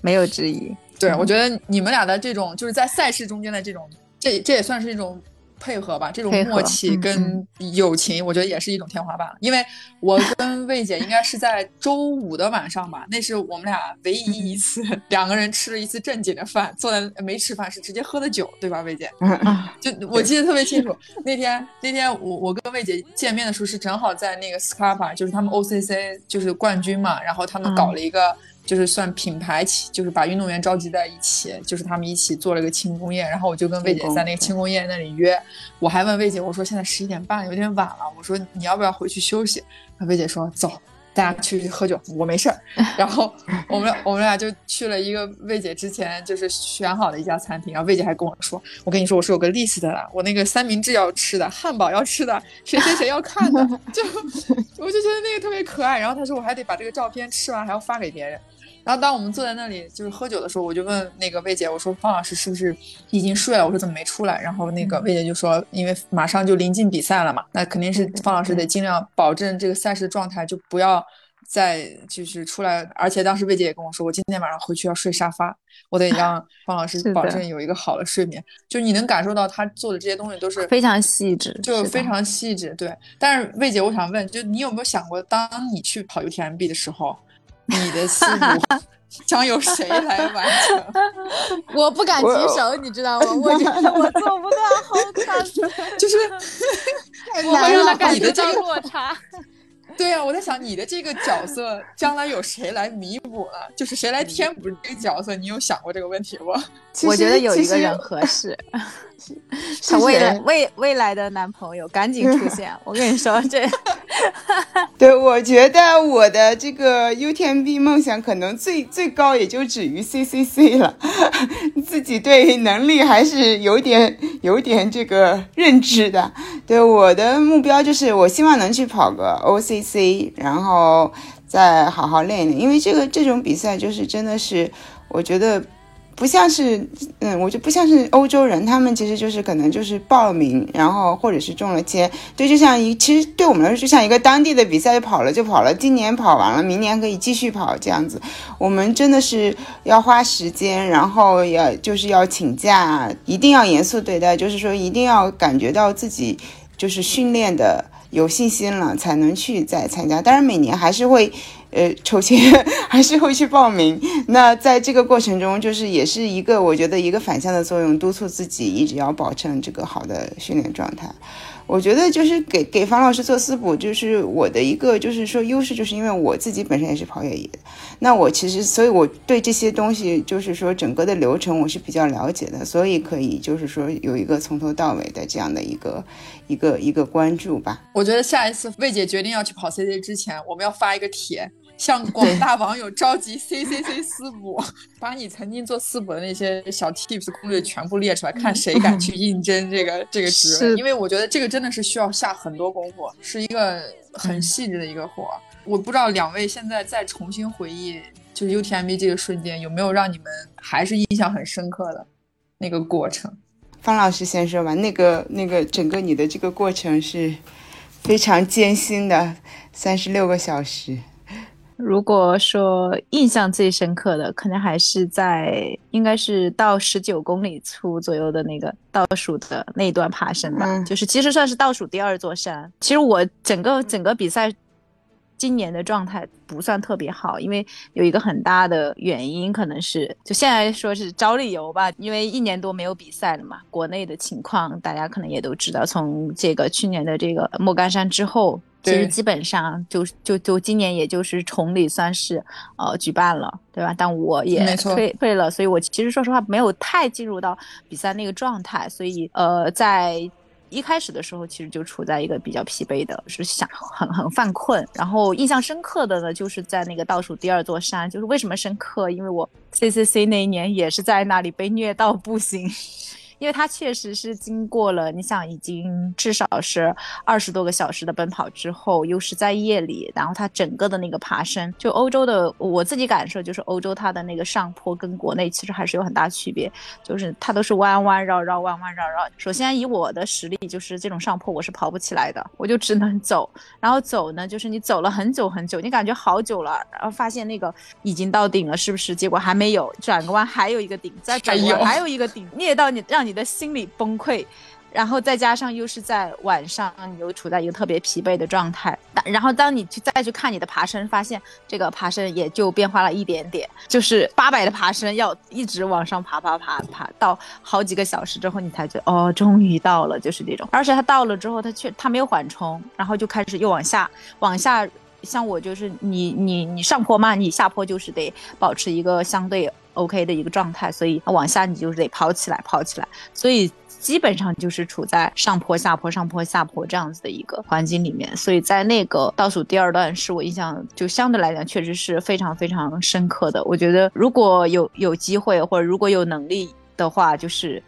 没有之一。对，我觉得你们俩的这种就是在赛事中间的这种，这这也算是一种配合吧，这种默契嗯跟友情，我觉得也是一种天花板。因为我跟魏姐应该是在周五的晚上吧，那是我们俩唯一一次两个人吃了一次正经的饭，坐在没吃饭是直接喝的酒，对吧，魏姐？就我记得特别清楚，那天那天我我跟魏姐见面的时候是正好在那个 Scarpa，就是他们 OCC 就是冠军嘛，然后他们搞了一个。就是算品牌起，就是把运动员召集在一起，就是他们一起做了个庆功宴，然后我就跟魏姐在那个庆功宴那里约，我还问魏姐，我说现在十一点半有点晚了，我说你要不要回去休息？那魏姐说走，大家去喝酒，我没事儿。然后我们俩我们俩就去了一个魏姐之前就是选好的一家餐厅，然后魏姐还跟我说，我跟你说我是有个 list 的啦，我那个三明治要吃的，汉堡要吃的，谁谁谁要看的，就 我就觉得那个特别可爱。然后她说我还得把这个照片吃完还要发给别人。然后当我们坐在那里就是喝酒的时候，我就问那个魏姐，我说方老师是不是已经睡了？我说怎么没出来？然后那个魏姐就说，因为马上就临近比赛了嘛，那肯定是方老师得尽量保证这个赛事的状态，就不要再就是出来。而且当时魏姐也跟我说，我今天晚上回去要睡沙发，我得让 方老师保证有一个好的睡眠。就你能感受到他做的这些东西都是非常细致，就非常细致，对。但是魏姐，我想问，就你有没有想过，当你去跑 UTMB 的时候，你的幸福将由谁来完成？我不敢举手，你知道吗？我觉得 我做不到，好惨，就是我会让他感觉到落差。对啊，我在想你的这个角色将来有谁来弥补呢？就是谁来填补这个角色？你有想过这个问题不？我觉得有一个人合适，是他未来未未来的男朋友赶紧出现！我跟你说，这 对，我觉得我的这个 UTMB 梦想可能最最高也就止于 CCC 了，自己对能力还是有点有点这个认知的。对，我的目标就是我希望能去跑个 OCC，C，然后再好好练一练，因为这个这种比赛就是真的是，我觉得。不像是，嗯，我就不像是欧洲人，他们其实就是可能就是报名，然后或者是中了签，对，就像一，其实对我们来说就像一个当地的比赛，跑了就跑了，今年跑完了，明年可以继续跑这样子。我们真的是要花时间，然后要就是要请假，一定要严肃对待，就是说一定要感觉到自己就是训练的有信心了，才能去再参加。当然每年还是会。呃，抽签 还是会去报名。那在这个过程中，就是也是一个我觉得一个反向的作用，督促自己一直要保证这个好的训练状态。我觉得就是给给方老师做私补，就是我的一个就是说优势，就是因为我自己本身也是跑越野的，那我其实所以我对这些东西就是说整个的流程我是比较了解的，所以可以就是说有一个从头到尾的这样的一个一个一个关注吧。我觉得下一次魏姐决定要去跑 CC 之前，我们要发一个帖，向广大网友召集 CCC 私补，把你曾经做私补的那些小 tips 攻略全部列出来，看谁敢去 应征这个这个职位。因为我觉得这个真的是需要下很多功夫，是一个很细致的一个活儿。我不知道两位现在再重新回忆，就是 UTMB 这个瞬间，有没有让你们还是印象很深刻的那个过程？方老师先说吧，那个那个整个你的这个过程是非常艰辛的，三十六个小时。如果说印象最深刻的，可能还是在应该是到十九公里处左右的那个倒数的那一段爬升吧，嗯就是其实算是倒数第二座山。其实我整个整个比赛今年的状态不算特别好，因为有一个很大的原因，可能是就现在说是找理由吧，因为一年多没有比赛了嘛，国内的情况大家可能也都知道，从这个去年的这个莫干山之后。其实基本上就就就今年也就是崇礼算是呃举办了，对吧？但我也退退了，所以我其实说实话没有太进入到比赛那个状态，所以呃在一开始的时候其实就处在一个比较疲惫的，是想很很犯困。然后印象深刻的呢，就是在那个倒数第二座山，就是为什么深刻？因为我 CCC 那一年也是在那里被虐到不行。因为它确实是经过了，你想已经至少是二十多个小时的奔跑之后，又是在夜里，然后它整个的那个爬升，就欧洲的我自己感受就是欧洲它的那个上坡跟国内其实还是有很大区别，就是它都是弯弯绕绕，弯弯绕绕。首先以我的实力，就是这种上坡我是跑不起来的，我就只能走，然后走呢，就是你走了很久很久，你感觉好久了，然后发现那个已经到顶了，是不是？结果还没有，转个弯还有一个顶，再转个弯还有还有一个顶，虐到你，让你你的心理崩溃。然后再加上又是在晚上，你又处在一个特别疲惫的状态。然后当你去再去看你的爬升，发现这个爬升也就变化了一点点，就是八百的爬升要一直往上爬爬爬爬到好几个小时之后，你才觉得哦，终于到了，就是这种。而且它到了之后，它却它没有缓冲，然后就开始又往下往下。像我就是你你你上坡嘛，你下坡就是得保持一个相对 OK 的一个状态，所以往下你就是得跑起来跑起来，所以基本上就是处在上坡下坡上坡下坡这样子的一个环境里面，所以在那个倒数第二段是我印象就相对来讲确实是非常非常深刻的。我觉得如果有有机会或者如果有能力。的话，就是，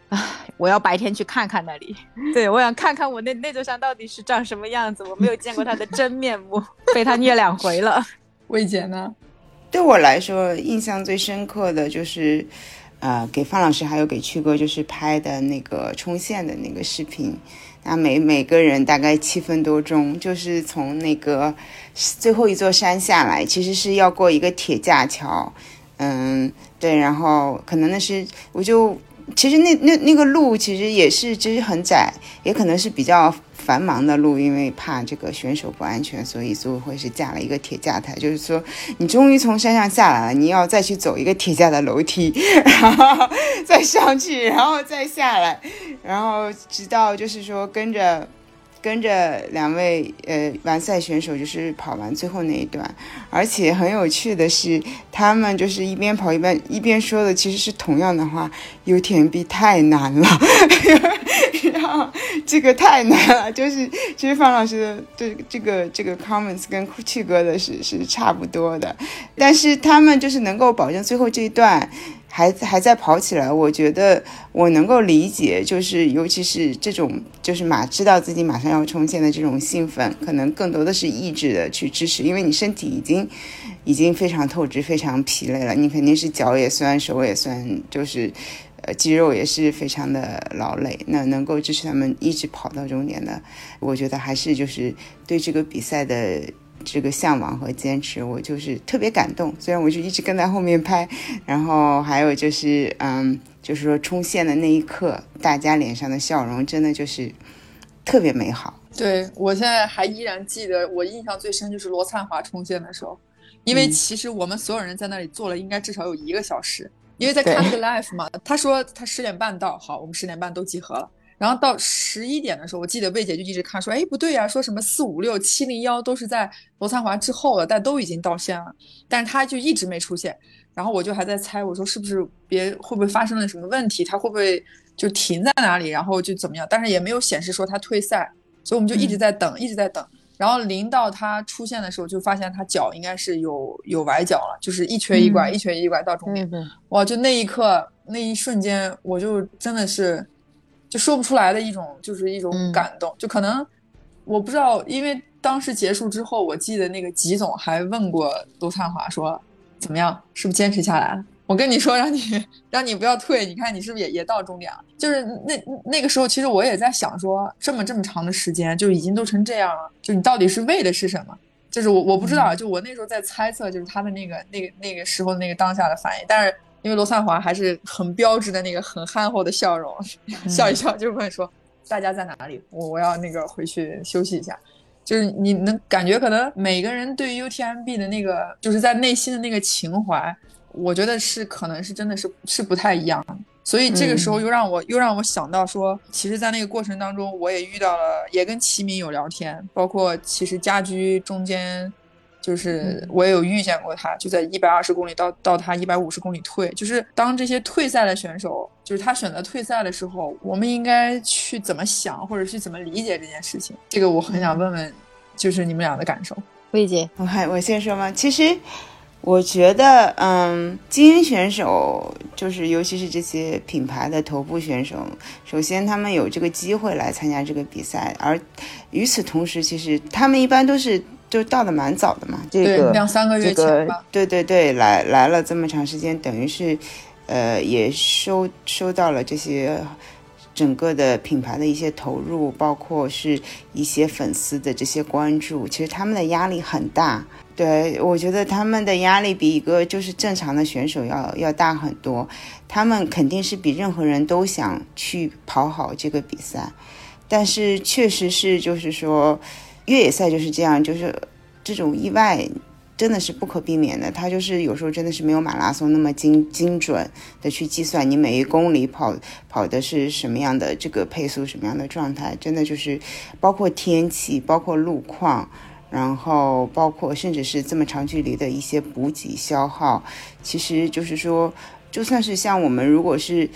我要白天去看看那里。对，我想看看我那那座山到底是长什么样子，我没有见过它的真面目，被他虐两回了。魏姐呢？对我来说，印象最深刻的就是，呃，给范老师还有给曲哥就是拍的那个冲线的那个视频。那每每个人大概七分多钟，就是从那个最后一座山下来，其实是要过一个铁架桥，嗯，对，然后可能那是我就其实那那那个路其实也是其实很窄，也可能是比较繁忙的路，因为怕这个选手不安全，所以组委会是架了一个铁架台，就是说你终于从山上下来了，你要再去走一个铁架的楼梯，然后再上去，然后再下来，然后直到就是说跟着。跟着两位呃完赛选手就是跑完最后那一段，而且很有趣的是，他们就是一边跑一边一边说的其实是同样的话，UTMB 太难了，然后这个太难了，就是其实方老师的这这个这个 comments 跟去哥的是是差不多的，但是他们就是能够保证最后这一段。还还在跑起来，我觉得我能够理解，就是尤其是这种就是马知道自己马上要冲线的这种兴奋，可能更多的是意志的去支持，因为你身体已经已经非常透支、非常疲累了，你肯定是脚也酸、手也酸，就是呃肌肉也是非常的劳累。那能够支持他们一直跑到终点的，我觉得还是就是对这个比赛的。这个向往和坚持，我就是特别感动。虽然我就一直跟在后面拍，然后还有就是，嗯，就是说冲线的那一刻，大家脸上的笑容真的就是特别美好。对我现在还依然记得，我印象最深就是罗灿华冲线的时候，因为嗯其实我们所有人在那里坐了应该至少有一个小时，因为在看个 live 嘛。他说他十点半到，好，我们十点半都集合了。然后到十一点的时候，我记得魏姐就一直看说，哎，不对呀、说什么四五六七零幺都是在罗灿华之后了，但都已经到线了，但是他就一直没出现。然后我就还在猜，我说是不是别会不会发生了什么问题，他会不会就停在哪里，然后就怎么样？但是也没有显示说他退赛，所以我们就一直在等，一直在等。然后临到他出现的时候，就发现他脚应该是有有崴脚了，就是一瘸一拐，一瘸一拐到终点。对，哇，就那一刻，那一瞬间，我就真的是就说不出来的一种，就是一种嗯感动。就可能我不知道，因为当时结束之后，我记得那个吉总还问过卢灿华说怎么样，是不是坚持下来了？我跟你说，让你让你不要退，你看你是不是也也到终点了？就是那那个时候，其实我也在想说，这么这么长的时间，就已经都成这样了，就你到底是为的是什么？就是我我不知道，就我那时候在猜测，就是他的那个那个那个时候的那个当下的反应。但是因为罗灿华还是很标志的那个很憨厚的笑容，笑一笑就问说大家在哪里？我我要那个回去休息一下。就是你能感觉，可能每个人对于 UTMB 的那个，就是在内心的那个情怀，我觉得是可能是真的是是不太一样的。所以这个时候又让我又让我想到说，其实，在那个过程当中，我也遇到了，也跟齐敏有聊天，包括其实家居中间，就是我也有遇见过他，就在一百二十公里到到他一百五十公里退，就是当这些退赛的选手，就是他选择退赛的时候，我们应该去怎么想，或者去怎么理解这件事情？这个我很想问问，就是你们俩的感受。魏姐，我还我先说吗？其实。我觉得，嗯，精英选手就是，尤其是这些品牌的头部选手，首先他们有这个机会来参加这个比赛，而与此同时，其实他们一般都是就到的蛮早的嘛，这个两三个月前吧，对对对，来来了这么长时间，等于是，呃，也收收到了这些整个的品牌的一些投入，包括是一些粉丝的这些关注，其实他们的压力很大。对，我觉得他们的压力比一个就是正常的选手要要大很多，他们肯定是比任何人都想去跑好这个比赛，但是确实是就是说，越野赛就是这样，就是这种意外真的是不可避免的，它就是有时候真的是没有马拉松那么精精准的去计算你每一公里跑跑的是什么样的这个配速，什么样的状态，真的就是包括天气，包括路况。然后包括甚至是这么长距离的一些补给消耗，其实就是说，就算是像我们如果是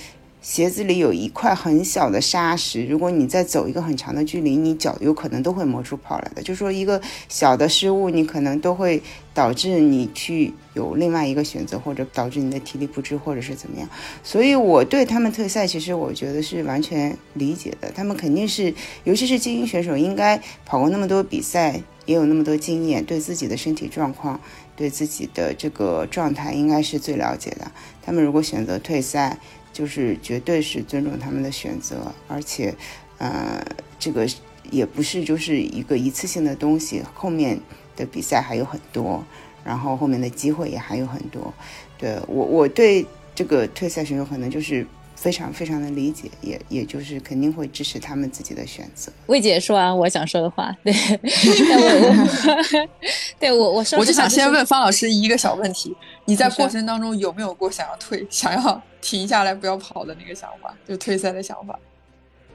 鞋子里有一块很小的沙石，如果你再走一个很长的距离，你脚有可能都会磨出泡来的。就说一个小的失误，你可能都会导致你去有另外一个选择，或者导致你的体力不支，或者是怎么样。所以我对他们退赛，其实我觉得是完全理解的。他们肯定是，尤其是精英选手，应该跑过那么多比赛。也有那么多经验，对自己的身体状况、对自己的这个状态，应该是最了解的。他们如果选择退赛，就是绝对是尊重他们的选择，而且，呃，这个也不是就是一个一次性的东西，后面的比赛还有很多，然后后面的机会也还有很多。对我，我对这个退赛选手可能就是。非常非常的理解，也也就是肯定会支持他们自己的选择。魏姐说完我想说的话，对，我我对我我说，我就想先问方老师一个小问题：你在过程当中有没有过想要退、想要停下来不要跑的那个想法，就退赛的想法？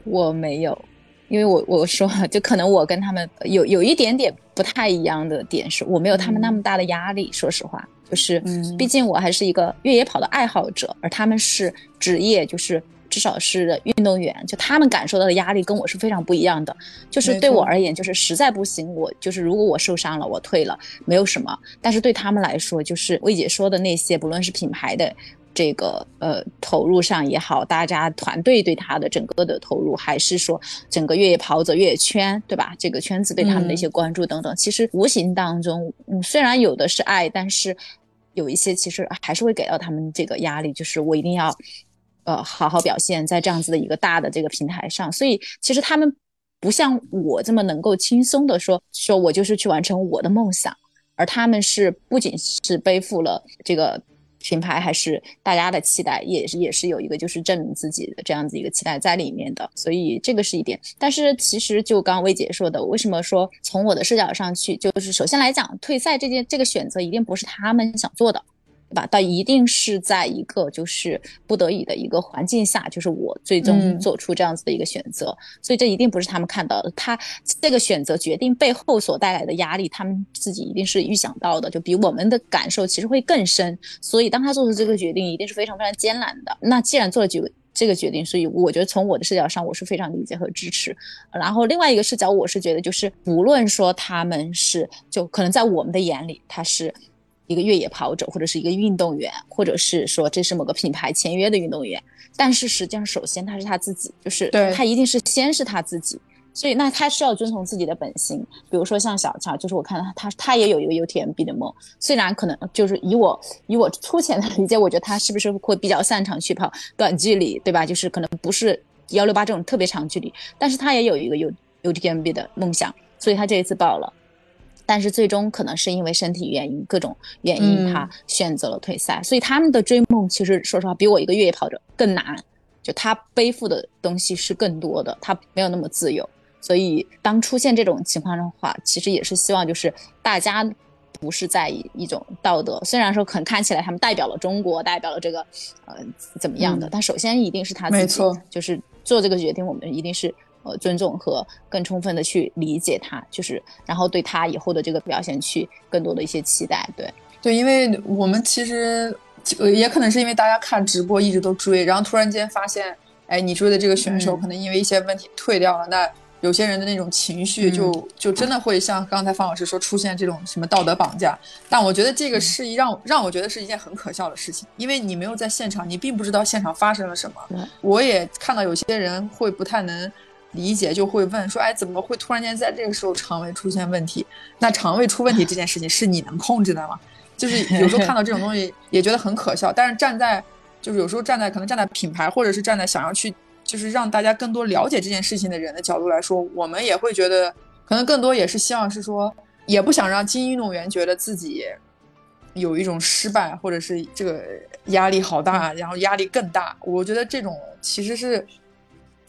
我没有，因为我我说就可能我跟他们有有一点点不太一样的点是，我没有他们那么大的压力，说实话。就是，毕竟我还是一个越野跑的爱好者，而他们是职业，就是至少是运动员，就他们感受到的压力跟我是非常不一样的。就是对我而言，就是实在不行，我就是如果我受伤了，我退了，没有什么。但是对他们来说，就是魏姐说的那些，不论是品牌的这个呃投入上也好，大家团队对他的整个的投入，还是说整个越野跑者、越野圈，对吧？这个圈子对他们的一些关注等等，其实无形当中，嗯，虽然有的是爱，但是。有一些其实还是会给到他们这个压力，就是我一定要，呃，好好表现在这样子的一个大的这个平台上。所以其实他们不像我这么能够轻松的说，说我就是去完成我的梦想，而他们是不仅是背负了这个。品牌还是大家的期待，也是也是有一个就是证明自己的这样子一个期待在里面的，所以这个是一点。但是其实就刚刚薇姐说的，为什么说从我的视角上去，就是首先来讲，退赛这件这个选择一定不是他们想做的。对吧？但一定是在一个就是不得已的一个环境下，就是我最终做出这样子的一个选择。所以这一定不是他们看到的。他这个选择决定背后所带来的压力，他们自己一定是预想到的，就比我们的感受其实会更深。所以当他做出这个决定，一定是非常非常艰难的。那既然做了这个这个决定，所以我觉得从我的视角上，我是非常理解和支持。然后另外一个视角，我是觉得就是不论说他们是就可能在我们的眼里，他是。一个越野跑者，或者是一个运动员，或者是说这是某个品牌签约的运动员，但是实际上，首先他是他自己，就是他一定是先是他自己，所以那他是要遵从自己的本心。比如说像小乔，就是我看到他，他也有一个 UTMB 的梦，虽然可能就是以我以我粗浅的理解，我觉得他是不是会比较擅长去跑短距离，对吧？就是可能不是幺六八这种特别长距离，但是他也有一个 U UTMB 的梦想，所以他这一次报了。但是最终可能是因为身体原因、各种原因，嗯他选择了退赛。所以他们的追梦，其实说实话，比我一个越野跑者更难。就他背负的东西是更多的，他没有那么自由。所以当出现这种情况的话，其实也是希望就是大家不是在意一种道德，虽然说可能看起来他们代表了中国，代表了这个呃怎么样的，嗯但首先一定是他自己，没就是做这个决定，我们一定是呃尊重和更充分的去理解他，就是然后对他以后的这个表现去更多的一些期待，对，对，因为我们其实呃也可能是因为大家看直播一直都追，然后突然间发现，哎，你追的这个选手嗯可能因为一些问题退掉了，那有些人的那种情绪就、就真的会像刚才方老师说出现这种什么道德绑架。但我觉得这个是一让让我觉得是一件很可笑的事情，因为你没有在现场，你并不知道现场发生了什么对。我也看到有些人会不太能。理解就会问说，哎，怎么会突然间在这个时候肠胃出现问题？那肠胃出问题这件事情是你能控制的吗？就是有时候看到这种东西也觉得很可笑，但是站在就是有时候站在可能站在品牌或者是站在想要去就是让大家更多了解这件事情的人的角度来说，我们也会觉得可能更多也是希望是说，也不想让精英运动员觉得自己有一种失败或者是这个压力好大，然后压力更大。我觉得这种其实是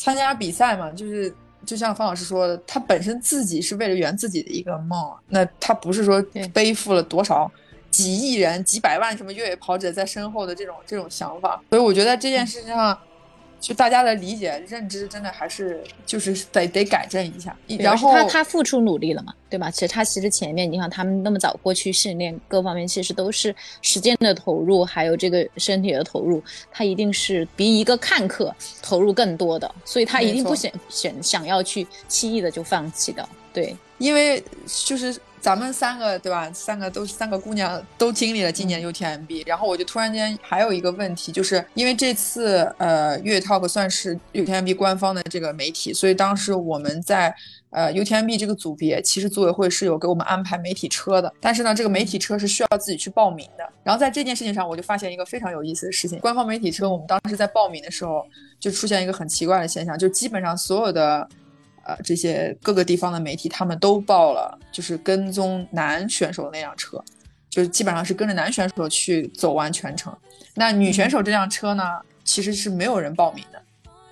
参加比赛嘛，就是。就像方老师说的，他本身自己是为了圆自己的一个梦，那他不是说背负了多少几亿人、几百万什么越野跑者在身后的这种这种想法，所以我觉得这件事情上，就大家的理解认知真的还是就是得得改正一下。然后他他付出努力了嘛，对吧？其实他其实前面你看他们那么早过去训练，各方面其实都是时间的投入，还有这个身体的投入，他一定是比一个看客投入更多的，所以他一定不没错选选想要去轻易的就放弃的，对。因为就是咱们三个对吧？三个都三个姑娘都经历了今年 UTMB，、然后我就突然间还有一个问题，就是因为这次呃越 Talk 算是 UTMB 官方的这个媒体，所以当时我们在呃 UTMB 这个组别，其实组委会是有给我们安排媒体车的，但是呢，这个媒体车是需要自己去报名的。然后在这件事情上，我就发现一个非常有意思的事情，官方媒体车我们当时在报名的时候，就出现一个很奇怪的现象，就基本上所有的。呃，这些各个地方的媒体，他们都报了，就是跟踪男选手的那辆车，就是基本上是跟着男选手去走完全程。那女选手这辆车呢，其实是没有人报名的，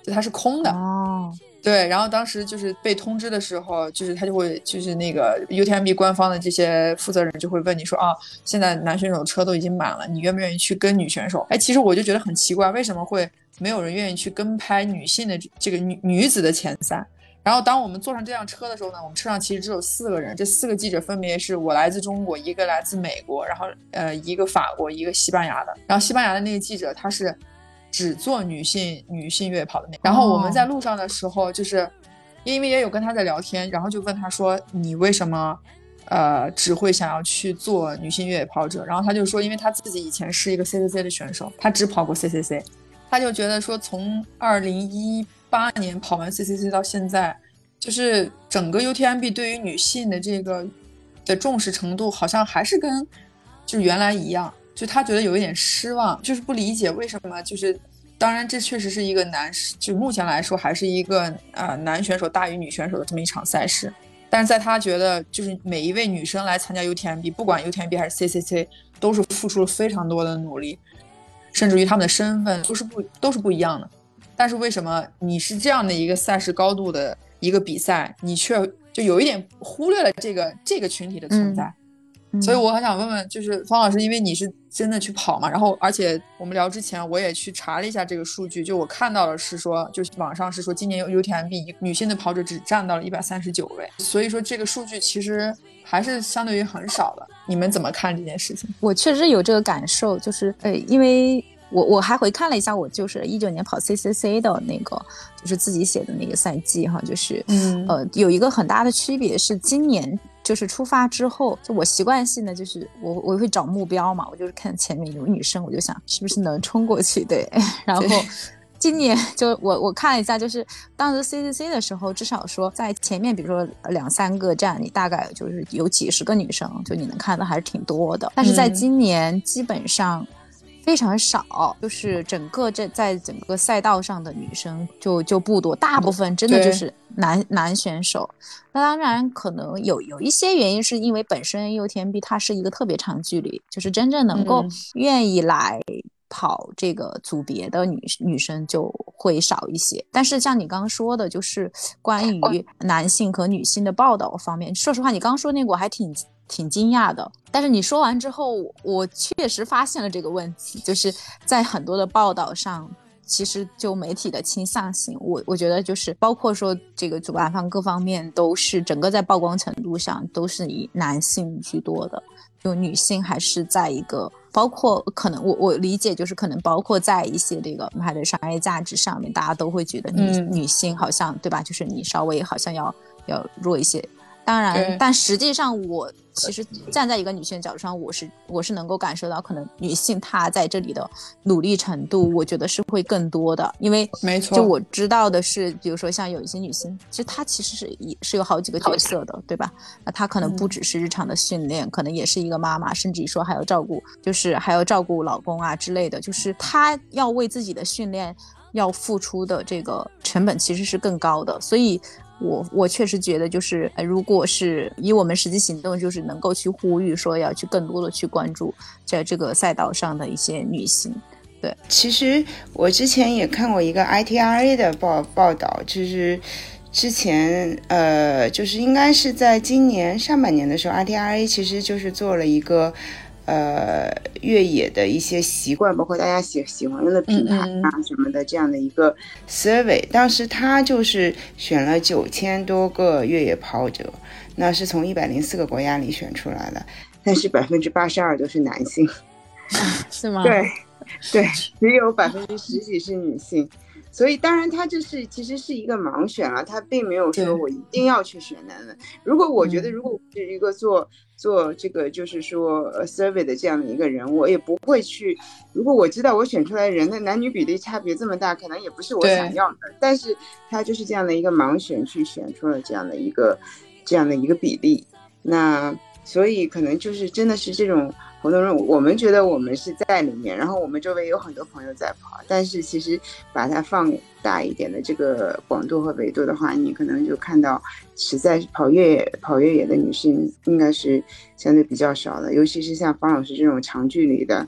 就它是空的。哦，对，然后当时就是被通知的时候，就是他就会，就是那个 UTMB 官方的这些负责人就会问你说啊，现在男选手车都已经满了，你愿不愿意去跟女选手？哎，其实我就觉得很奇怪，为什么会没有人愿意去跟拍女性的这这个女女子的前三？然后当我们坐上这辆车的时候呢，我们车上其实只有四个人，这四个记者分别是我来自中国，一个来自美国，然后呃一个法国，一个西班牙的。然后西班牙的那个记者他是只做女性女性越野跑的那。然后我们在路上的时候，就是因为也有跟他在聊天，然后就问他说你为什么呃只会想要去做女性越野跑者？然后他就说，因为他自己以前是一个 CCC 的选手，他只跑过 CCC，他就觉得说从二零一八年跑完 CCC 到现在，就是整个 UTMB 对于女性的这个的重视程度，好像还是跟就是原来一样，就他觉得有一点失望，就是不理解为什么就是。当然，这确实是一个男，就目前来说还是一个呃男选手大于女选手的这么一场赛事。但是在他觉得，就是每一位女生来参加 UTMB，不管 UTMB 还是 CCC，都是付出了非常多的努力，甚至于他们的身份都是不都是不一样的。但是为什么你是这样的一个赛事高度的一个比赛，你却就有一点忽略了这个这个群体的存在？嗯所以我很想问问，就是方老师，因为你是真的去跑嘛，然后而且我们聊之前我也去查了一下这个数据，就我看到的是说，就是网上是说今年 UTMB 女性的跑者只占到了一百三十九位，所以说这个数据其实还是相对于很少的。你们怎么看这件事情？我确实有这个感受，就是呃，因为我我还回看了一下，我就是一九年跑 CCC 的那个，就是自己写的那个赛季哈，就是嗯呃，有一个很大的区别是今年。就是出发之后，就我习惯性的就是我我会找目标嘛，我就是看前面有女生，我就想是不是能冲过去，对，然后。今年就我我看了一下，就是当时 CCC 的时候，至少说在前面，比如说两三个站，你大概就是有几十个女生，就你能看到还是挺多的。但是在今年，基本上非常少，就是整个这在整个赛道上的女生就就不多，大部分真的就是男男选手。那当然可能有有一些原因，是因为本身 UTMB 它是一个特别长距离，就是真正能够嗯愿意来跑这个组别的女女生就会少一些。但是像你刚刚说的，就是关于男性和女性的报道方面，说实话，你刚刚说那个我还挺挺惊讶的。但是你说完之后，我确实发现了这个问题，就是在很多的报道上。其实就媒体的倾向性，我我觉得就是包括说这个主办方各方面都是整个在曝光程度上都是以男性居多的，就女性还是在一个包括可能我我理解就是可能包括在一些这个它的商业价值上面，大家都会觉得女、嗯女性好像对吧？就是你稍微好像要要弱一些。当然，但实际上我其实站在一个女性的角度上，我是我是能够感受到，可能女性她在这里的努力程度，我觉得是会更多的，因为没错就我知道的是，比如说像有一些女性，其实她其实是也是有好几个角色的，对吧？那她可能不只是日常的训练，可能也是一个妈妈，甚至于说还要照顾，就是还要照顾老公啊之类的，就是她要为自己的训练要付出的这个成本其实是更高的，所以。我我确实觉得，就是如果是以我们实际行动，就是能够去呼吁说要去更多的去关注在这个赛道上的一些女性。对其实我之前也看过一个 ITRA 的报报道，就是之前呃，就是应该是在今年上半年的时候，ITRA 其实就是做了一个呃越野的一些习惯，包括大家喜喜欢用的品牌嗯啊什么的这样的一个 survey。当时他就是选了九千多个越野跑者，那是从一百零四个国家里选出来的，但是百分之八十二都是男性。是吗？对，对，只有百分之十几是女性，所以当然他这是其实是一个盲选了，他并没有说我一定要去选男的。如果我觉得嗯如果我是一个做做这个就是说呃 survey 的这样的一个人，我也不会去。如果我知道我选出来人的男女比例差别这么大，可能也不是我想要的。但是他就是这样的一个盲选去选出了这样的一个这样的一个比例，那所以可能就是真的是这种活动中，我们觉得我们是在里面，然后我们周围有很多朋友在跑，但是其实把它放大一点的这个广度和维度的话，你可能就看到，实在是跑越野跑越野的女性应该是相对比较少的，尤其是像方老师这种长距离的，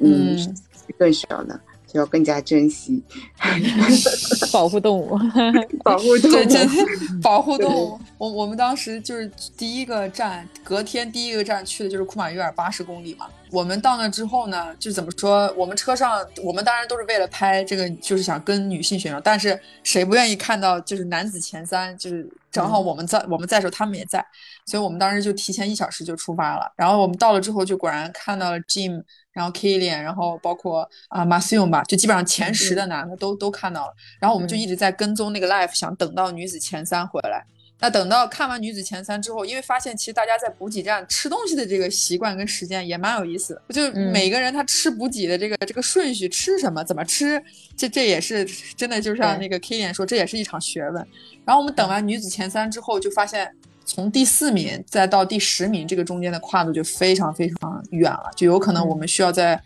嗯，嗯。更少的，就要更加珍惜 保护动物。保护动对，物。真保护动物。我我们当时就是第一个站，隔天第一个站去的就是库马约尔八十公里嘛。我们到那之后呢，就怎么说？我们车上，我们当然都是为了拍这个，就是想跟女性选手，但是谁不愿意看到就是男子前三？就是正好我们在、我们在的时候，他们也在，所以我们当时就提前一小时就出发了。然后我们到了之后，就果然看到了 Jim，然后 Kilian，然后包括啊、马斯 m 吧，就基本上前十的男的都、都看到了。然后我们就一直在跟踪那个 Life，想等到女子前三回来。那等到看完女子前三之后，因为发现其实大家在补给站吃东西的这个习惯跟时间也蛮有意思的，就嗯每个人他吃补给的这个这个顺序，吃什么怎么吃，这这也是真的，就像那个 K 脸说，这也是一场学问。然后我们等完女子前三之后，就发现从第四名再到第十名这个中间的跨度就非常非常远了，就有可能我们需要在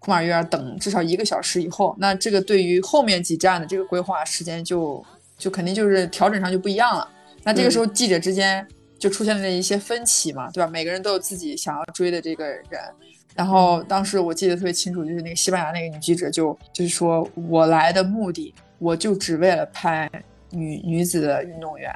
库马约尔等至少一个小时以后。那这个对于后面几站的这个规划时间就就肯定就是调整上就不一样了。那这个时候记者之间就出现了一些分歧嘛，对吧？每个人都有自己想要追的这个人。然后当时我记得特别清楚，就是那个西班牙那个女记者就就是说我来的目的，我就只为了拍女女子的运动员，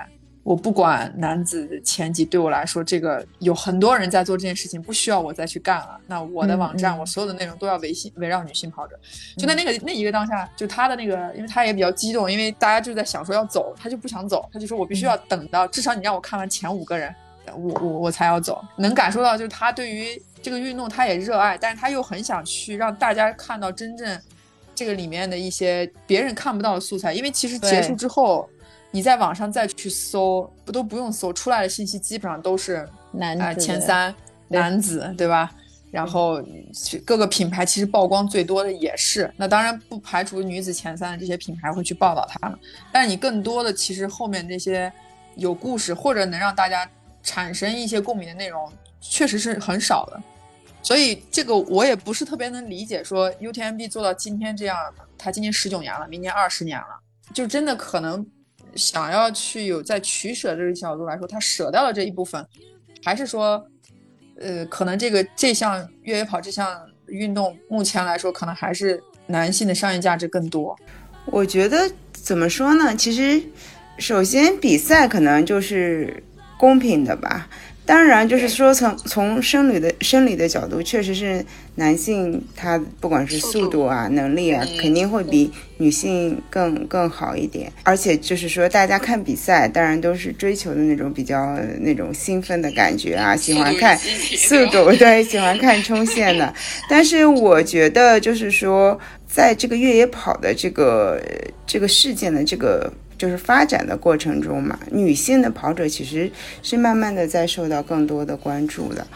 我不管男子的前几，对我来说，这个有很多人在做这件事情，不需要我再去干了。那我的网站，我所有的内容都要围性围绕女性跑者。就在那个那一个当下，就他的那个，因为他也比较激动，因为大家就在想说要走，他就不想走，他就说我必须要等到至少你让我看完前五个人，我我我才要走。能感受到就是他对于这个运动他也热爱，但是他又很想去让大家看到真正这个里面的一些别人看不到的素材，因为其实结束之后。你在网上再去搜，不都不用搜，出来的信息基本上都是啊、男子前三男子，对吧？然后去各个品牌其实曝光最多的也是，那当然不排除女子前三的这些品牌会去报道他们，但是你更多的其实后面这些有故事或者能让大家产生一些共鸣的内容，确实是很少的。所以这个我也不是特别能理解，说 UTMB 做到今天这样，它今年十九年了，明年二十年了，就真的可能想要去有在取舍这个角度来说，他舍掉了这一部分，还是说，呃，可能这个这项越野跑这项运动目前来说，可能还是男性的商业价值更多。我觉得怎么说呢？其实，首先比赛可能就是公平的吧。当然，就是说从从生理的生理的角度，确实是男性他不管是速度啊、能力啊，肯定会比女性更更好一点。而且就是说，大家看比赛，当然都是追求的那种比较那种兴奋的感觉啊，喜欢看速度，对，喜欢看冲线的。但是我觉得，就是说，在这个越野跑的这个这个事件的这个。就是发展的过程中嘛，女性的跑者其实是慢慢的在受到更多的关注的，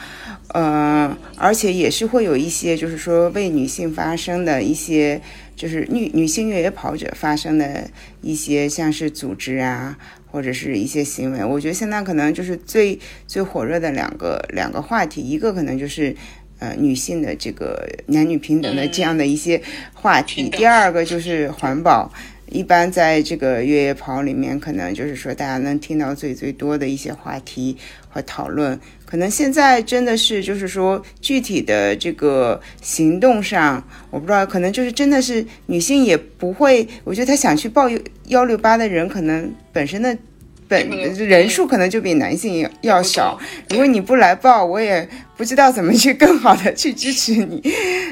呃，而且也是会有一些就是说为女性发声的一些，就是女女性越野跑者发生的一些像是组织啊，或者是一些行为。我觉得现在可能就是最最火热的两个两个话题，一个可能就是呃女性的这个男女平等的这样的一些话题，第二个就是环保。一般在这个越野跑里面，可能就是说大家能听到最最多的一些话题和讨论，可能现在真的是就是说具体的这个行动上，我不知道，可能就是真的是女性也不会，我觉得她想去报幺六八的人，可能本身的本人数可能就比男性要少。如果你不来报，我也。不知道怎么去 更好的去支持你，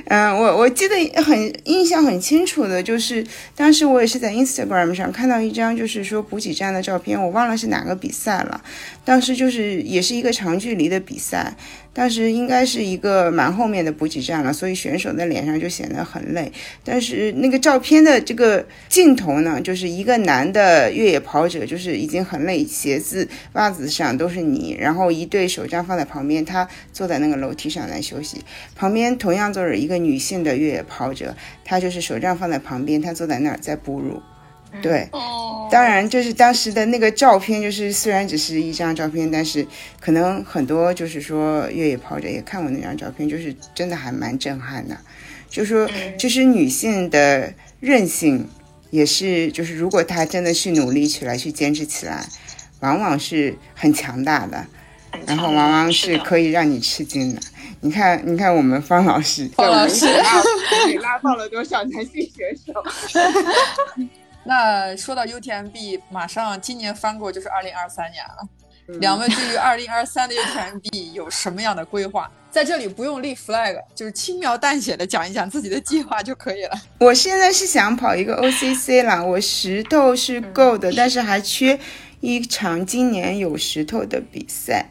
嗯，我我记得很印象很清楚的，就是当时我也是在 Instagram 上看到一张就是说补给站的照片，我忘了是哪个比赛了，当时就是也是一个长距离的比赛，当时应该是一个蛮后面的补给站了，所以选手的脸上就显得很累，但是那个照片的这个镜头呢，就是一个男的越野跑者，就是已经很累，鞋子袜子上都是泥，然后一对手杖放在旁边，他坐在。在那个楼梯上来休息，旁边同样坐着一个女性的越野跑者，她就是手杖放在旁边，她坐在那儿在哺乳。对，当然就是当时的那个照片，就是虽然只是一张照片，但是可能很多就是说越野跑者也看过那张照片，就是真的还蛮震撼的。就说就是女性的韧性，也是就是如果她真的去努力起来，去坚持起来，往往是很强大的。然后往往是可以让你吃惊的。你看，你看我们方老师，方老师拉爆了多少男性选手？那说到 UTMB，马上今年翻过就是二零二三年了。两位对于二零二三的 UTMB 有什么样的规划？在这里不用立 flag，就是轻描淡写的讲一讲自己的计划就可以了。我现在是想跑一个 OCC 啦，我石头是够的，但是还缺一场今年有石头的比赛。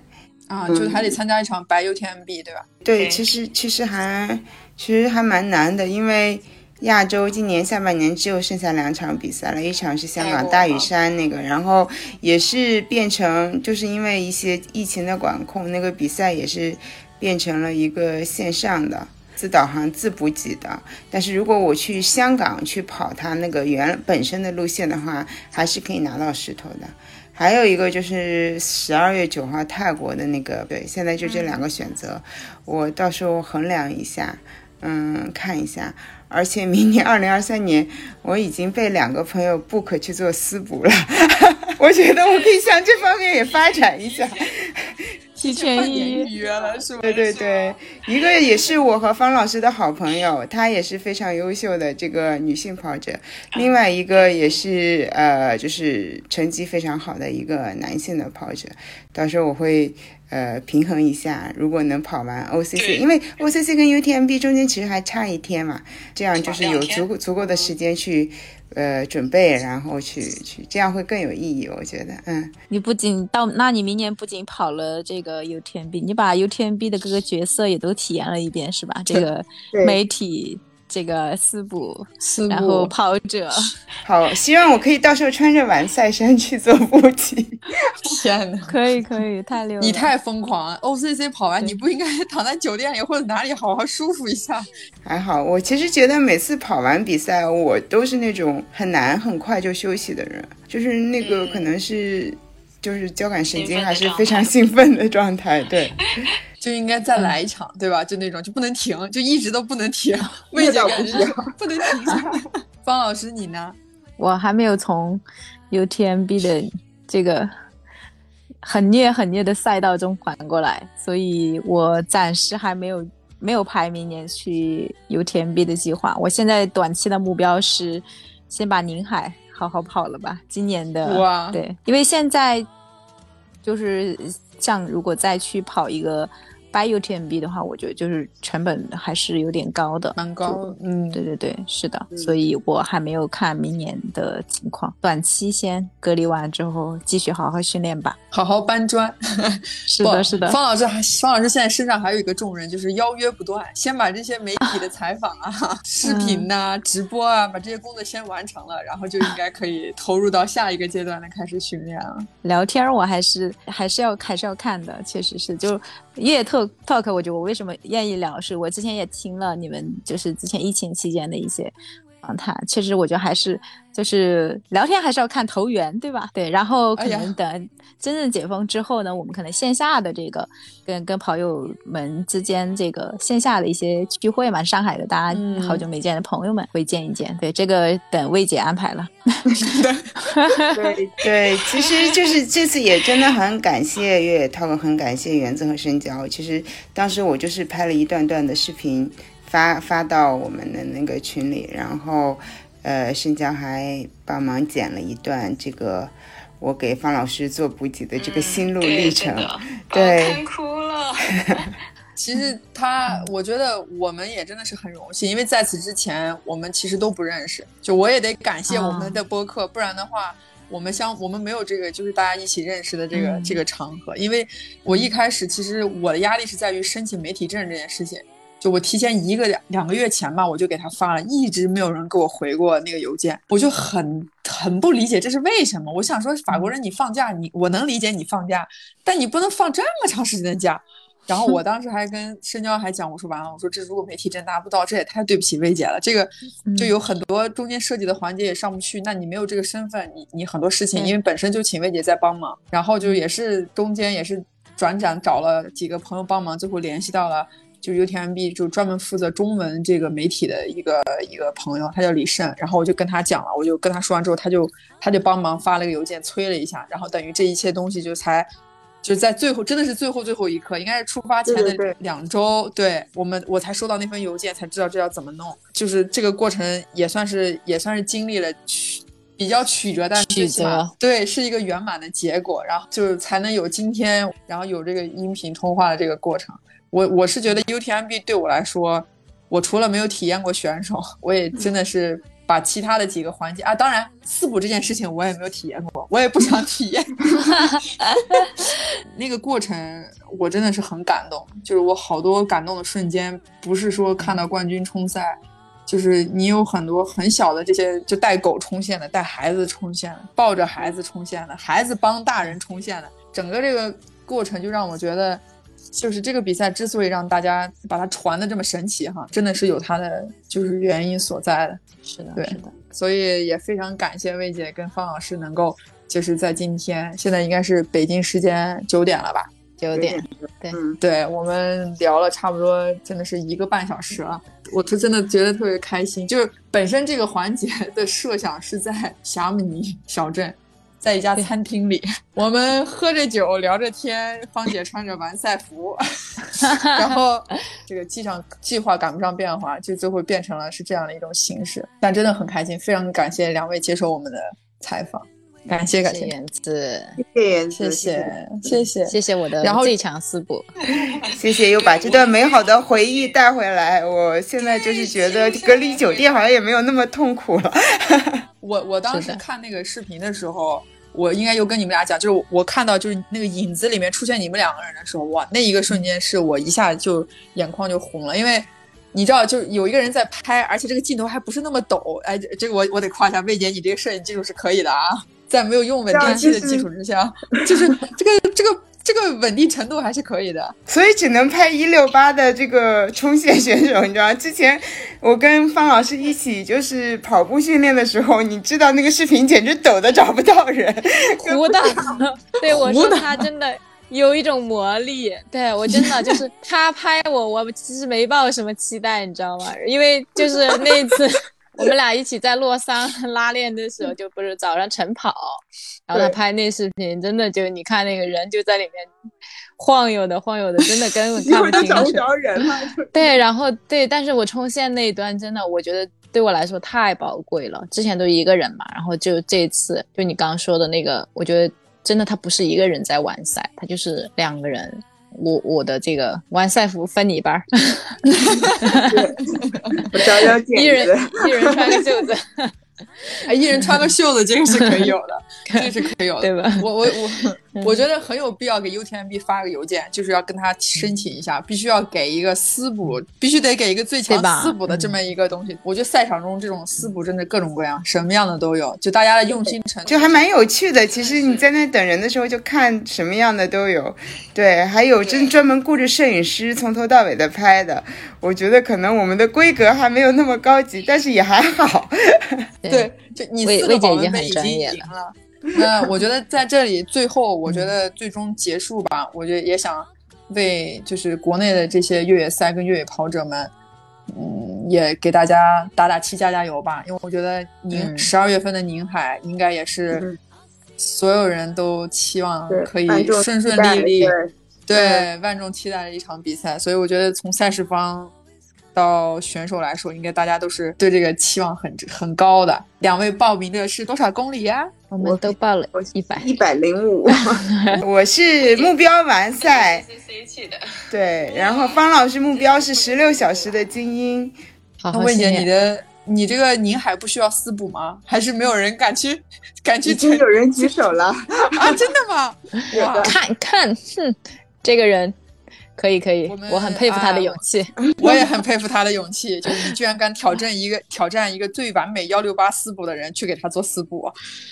啊，就是还得参加一场白 UTMB，对吧？对，其实其实还其实还蛮难的，因为亚洲今年下半年只有剩下两场比赛了，一场是香港大屿山那个，然后也是变成就是因为一些疫情的管控，那个比赛也是变成了一个线上的自导航自补给的。但是如果我去香港去跑它那个原本身的路线的话，还是可以拿到石头的。还有一个就是十二月九号泰国的那个，对，现在就这两个选择，我到时候衡量一下，嗯，看一下。而且明年二零二三年，我已经被两个朋友 book 去做私补了，我觉得我可以向这方面也发展一下。提前预约了是吧？对对对，一个也是我和方老师的好朋友，她也是非常优秀的这个女性跑者。另外一个也是呃，就是成绩非常好的一个男性的跑者。到时候我会呃平衡一下，如果能跑完 OCC，因为 OCC 跟 UTMB 中间其实还差一天嘛，这样就是有足够足够的时间去。呃，准备然后去去，这样会更有意义，我觉得，嗯。你不仅到，那你明年不仅跑了这个 UTMB，你把 UTMB 的各个角色也都体验了一遍，是吧？这个媒体。这个四补，然后跑者，好，希望我可以到时候穿着完赛衫去做补给。天哪，可以可以，太溜！你太疯狂了！OCC 跑完，你不应该 躺在酒店里或者哪里好好舒服一下？还好，我其实觉得每次跑完比赛，我都是那种很难很快就休息的人，就是那个可能是就是交感神经还是非常兴奋的状态，对。就应该再来一场，对吧？就那种就不能停，就一直都不能停。味觉感觉不能停。方老师你呢？我还没有从 UTMB 的这个很虐很虐的赛道中缓过来，所以我暂时还没有没有排明年去 UTMB 的计划。我现在短期的目标是先把宁海好好跑了吧，今年的哇对，因为现在就是像如果再去跑一个 buy UTMB 的话，我觉得就是成本还是有点高的，蛮高，嗯，对对对，是的，所以我还没有看明年的情况，短期先隔离完之后继续好好训练吧。好好搬砖。是的，是的，方老师还，方老师现在身上还有一个重任，就是邀约不断，先把这些媒体的采访啊、视频呐、直播啊，把这些工作先完成了，然后就应该可以投入到下一个阶段的开始训练了。聊天我还是还是要还是要看的，确实是。就越 talk talk，我觉得我为什么愿意聊，是我之前也听了你们就是之前疫情期间的一些访谈，确实我觉得还是就是聊天还是要看投缘，对吧？对，然后可能等 真正解封之后呢，我们可能线下的这个跟跟朋友们之间这个线下的一些聚会嘛，上海的大家嗯好久没见的朋友们会见一见。对，这个等魏姐安排了。对 对，其实就是这次也真的很感谢越野 talk，很感谢园子和深交。其实当时我就是拍了一段段的视频发发到我们的那个群里，然后呃深交还帮忙剪了一段这个我给方老师做补给的这个心路历程。对，哭了。其实他，我觉得我们也真的是很荣幸，因为在此之前我们其实都不认识。就我也得感谢我们的播客，不然的话，我们相我们没有这个就是大家一起认识的这个、嗯这个场合。因为我一开始其实我的压力是在于申请媒体证这件事情。就我提前一个两两个月前吧，我就给他发了，一直没有人给我回过那个邮件，我就很很不理解这是为什么。我想说，法国人你放假，你我能理解你放假，但你不能放这么长时间的假。然后我当时还跟深交还讲，我说完了，我说这如果媒体真拿不到，这也太对不起薇姐了。这个就有很多中间设计的环节也上不去，那你没有这个身份，你你很多事情，因为本身就请薇姐在帮忙，然后就也是中间也是转展找了几个朋友帮忙，最后联系到了。就 UTMB 就专门负责中文这个媒体的一个一个朋友，他叫李胜，然后我就跟他讲了，我就跟他说完之后，他就他就帮忙发了个邮件催了一下，然后等于这一切东西就才就在最后真的是最后最后一刻，应该是出发前的两周，对我们我才收到那份邮件，才知道这要怎么弄，就是这个过程也算是也算是经历了曲比较曲折，但是最曲起码折对是一个圆满的结果，然后就是才能有今天，然后有这个音频通话的这个过程。我我是觉得 UTMB 对我来说，我除了没有体验过选手，我也真的是把其他的几个环节啊，当然四补这件事情我也没有体验过，我也不想体验。那个过程我真的是很感动，就是我好多感动的瞬间，不是说看到冠军冲赛。就是你有很多很小的这些，就带狗冲线的，带孩子冲线的，抱着孩子冲线的，孩子帮大人冲线的，整个这个过程就让我觉得，就是这个比赛之所以让大家把它传的这么神奇哈，真的是有它的就是原因所在的。是的，对是的，所以也非常感谢魏姐跟方老师能够，就是在今天，现在应该是北京时间九点了吧？九点，对，对我们聊了差不多，真的是一个半小时了。我是真的觉得特别开心，就是本身这个环节的设想是在 霞姆尼小镇，在一家餐厅里，我们喝着酒聊着天，芳姐穿着完赛服，然后这个计上计划赶不上变化，就最后变成了是这样的一种形式。但真的很开心，非常感谢两位接受我们的采访，感谢感谢，谢谢园子，谢谢谢谢谢谢。谢谢。我的然后最强四补，谢谢，又把这段美好的回忆带回来。我现在就是觉得隔离酒店好像也没有那么痛苦了。我我当时看那个视频的时候，我应该又跟你们俩讲，就是我我看到就是那个影子里面出现你们两个人的时候，哇，那一个瞬间是我一下就眼眶就红了，因为你知道，就有一个人在拍，而且这个镜头还不是那么陡，哎，这这个我我得夸一下魏姐，你这个摄影技术是可以的啊，在没有用稳定器的基础之下，就是这个这个这个稳定程度还是可以的。所以只能拍一六八的这个冲线选手，你知道吗？之前我跟方老师一起就是跑步训练的时候，你知道那个视频简直抖的找不到人。糊的，对我说他真的有一种魔力。对我真的就是他拍我，我其实没抱什么期待，你知道吗？因为就是那一次我们俩一起在洛桑 拉练的时候，就不是早上晨跑，然后他拍那视频，真的就你看那个人就在里面晃悠的晃悠的，真的根本 看不清楚。找不着人了。对，然后对，但是我冲线那一段真的，我觉得对我来说太宝贵了。之前都一个人嘛，然后就这次，就你刚刚说的那个，我觉得真的他不是一个人在完赛，他就是两个人。我我的这个完赛服分你一半儿，我找找剪一人。一人穿个袖子，哎，一人穿个袖子，这个是可以有的，这个是可以有的，对吧？我我我我觉得很有必要给 UTMB 发个邮件，就是要跟他申请一下，必须要给一个私补，必须得给一个最强私补的这么一个东西。我觉得赛场中这种私补真的各种各样，什么样的都有，就大家的用心程度。就还蛮有趣的。其实你在那等人的时候，就看什么样的都有。对，还有真专门雇着摄影师从头到尾的拍的。我觉得可能我们的规格还没有那么高级，但是也还好。对，就你魏四个保魏姐已经赢了。那我觉得在这里最后，我觉得最终结束吧，我觉得也想为就是国内的这些越野赛跟越野跑者们，嗯，也给大家打打气、加加油吧。因为我觉得宁嗯。十二月份的宁海应该也是嗯。所有人都期望可以顺顺利利，对对万众期待的一场比赛。所以我觉得从赛事方到选手来说，应该大家都是对这个期望很很高的。两位报名的是多少公里呀、我们都报了一百，一百零五，我是目标完赛，是 C 的对，然后方老师目标是十六小时的精英，好那魏姐，好训练你的你这个宁海不需要私补吗？还是没有人敢去敢去已经有人举手了，啊？真的吗？我！看看，哼，这个人可以可以我很佩服他的啊勇气。我也很佩服他的勇气，就是你居然敢挑战一个挑战一个最完美幺六八四补的人，去给他做四补。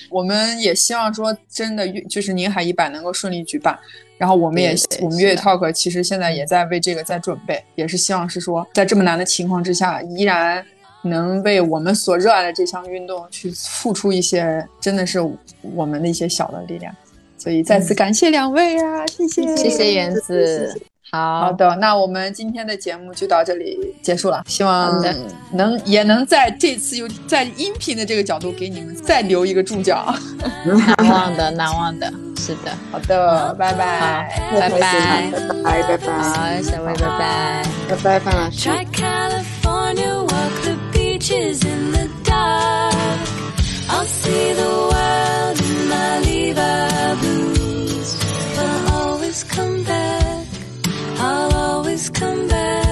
我们也希望说，真的就是宁海一百能够顺利举办。然后我们也我们越野 talk 其实现在也在为这个在准备，也是希望是说，在这么难的情况之下，依然能为我们所热爱的这项运动去付出一些，真的是我们的一些小的力量。所以再次感谢两位啊，谢谢，谢谢园子，好。的，那我们今天的节目就到这里结束了。希望能能也能在这次又在音频的这个角度给你们再留一个注脚，难忘的，难忘的，是的，好的，拜拜，拜拜，拜拜，拜拜，小薇，拜拜，拜拜，范老师。I'll always come back.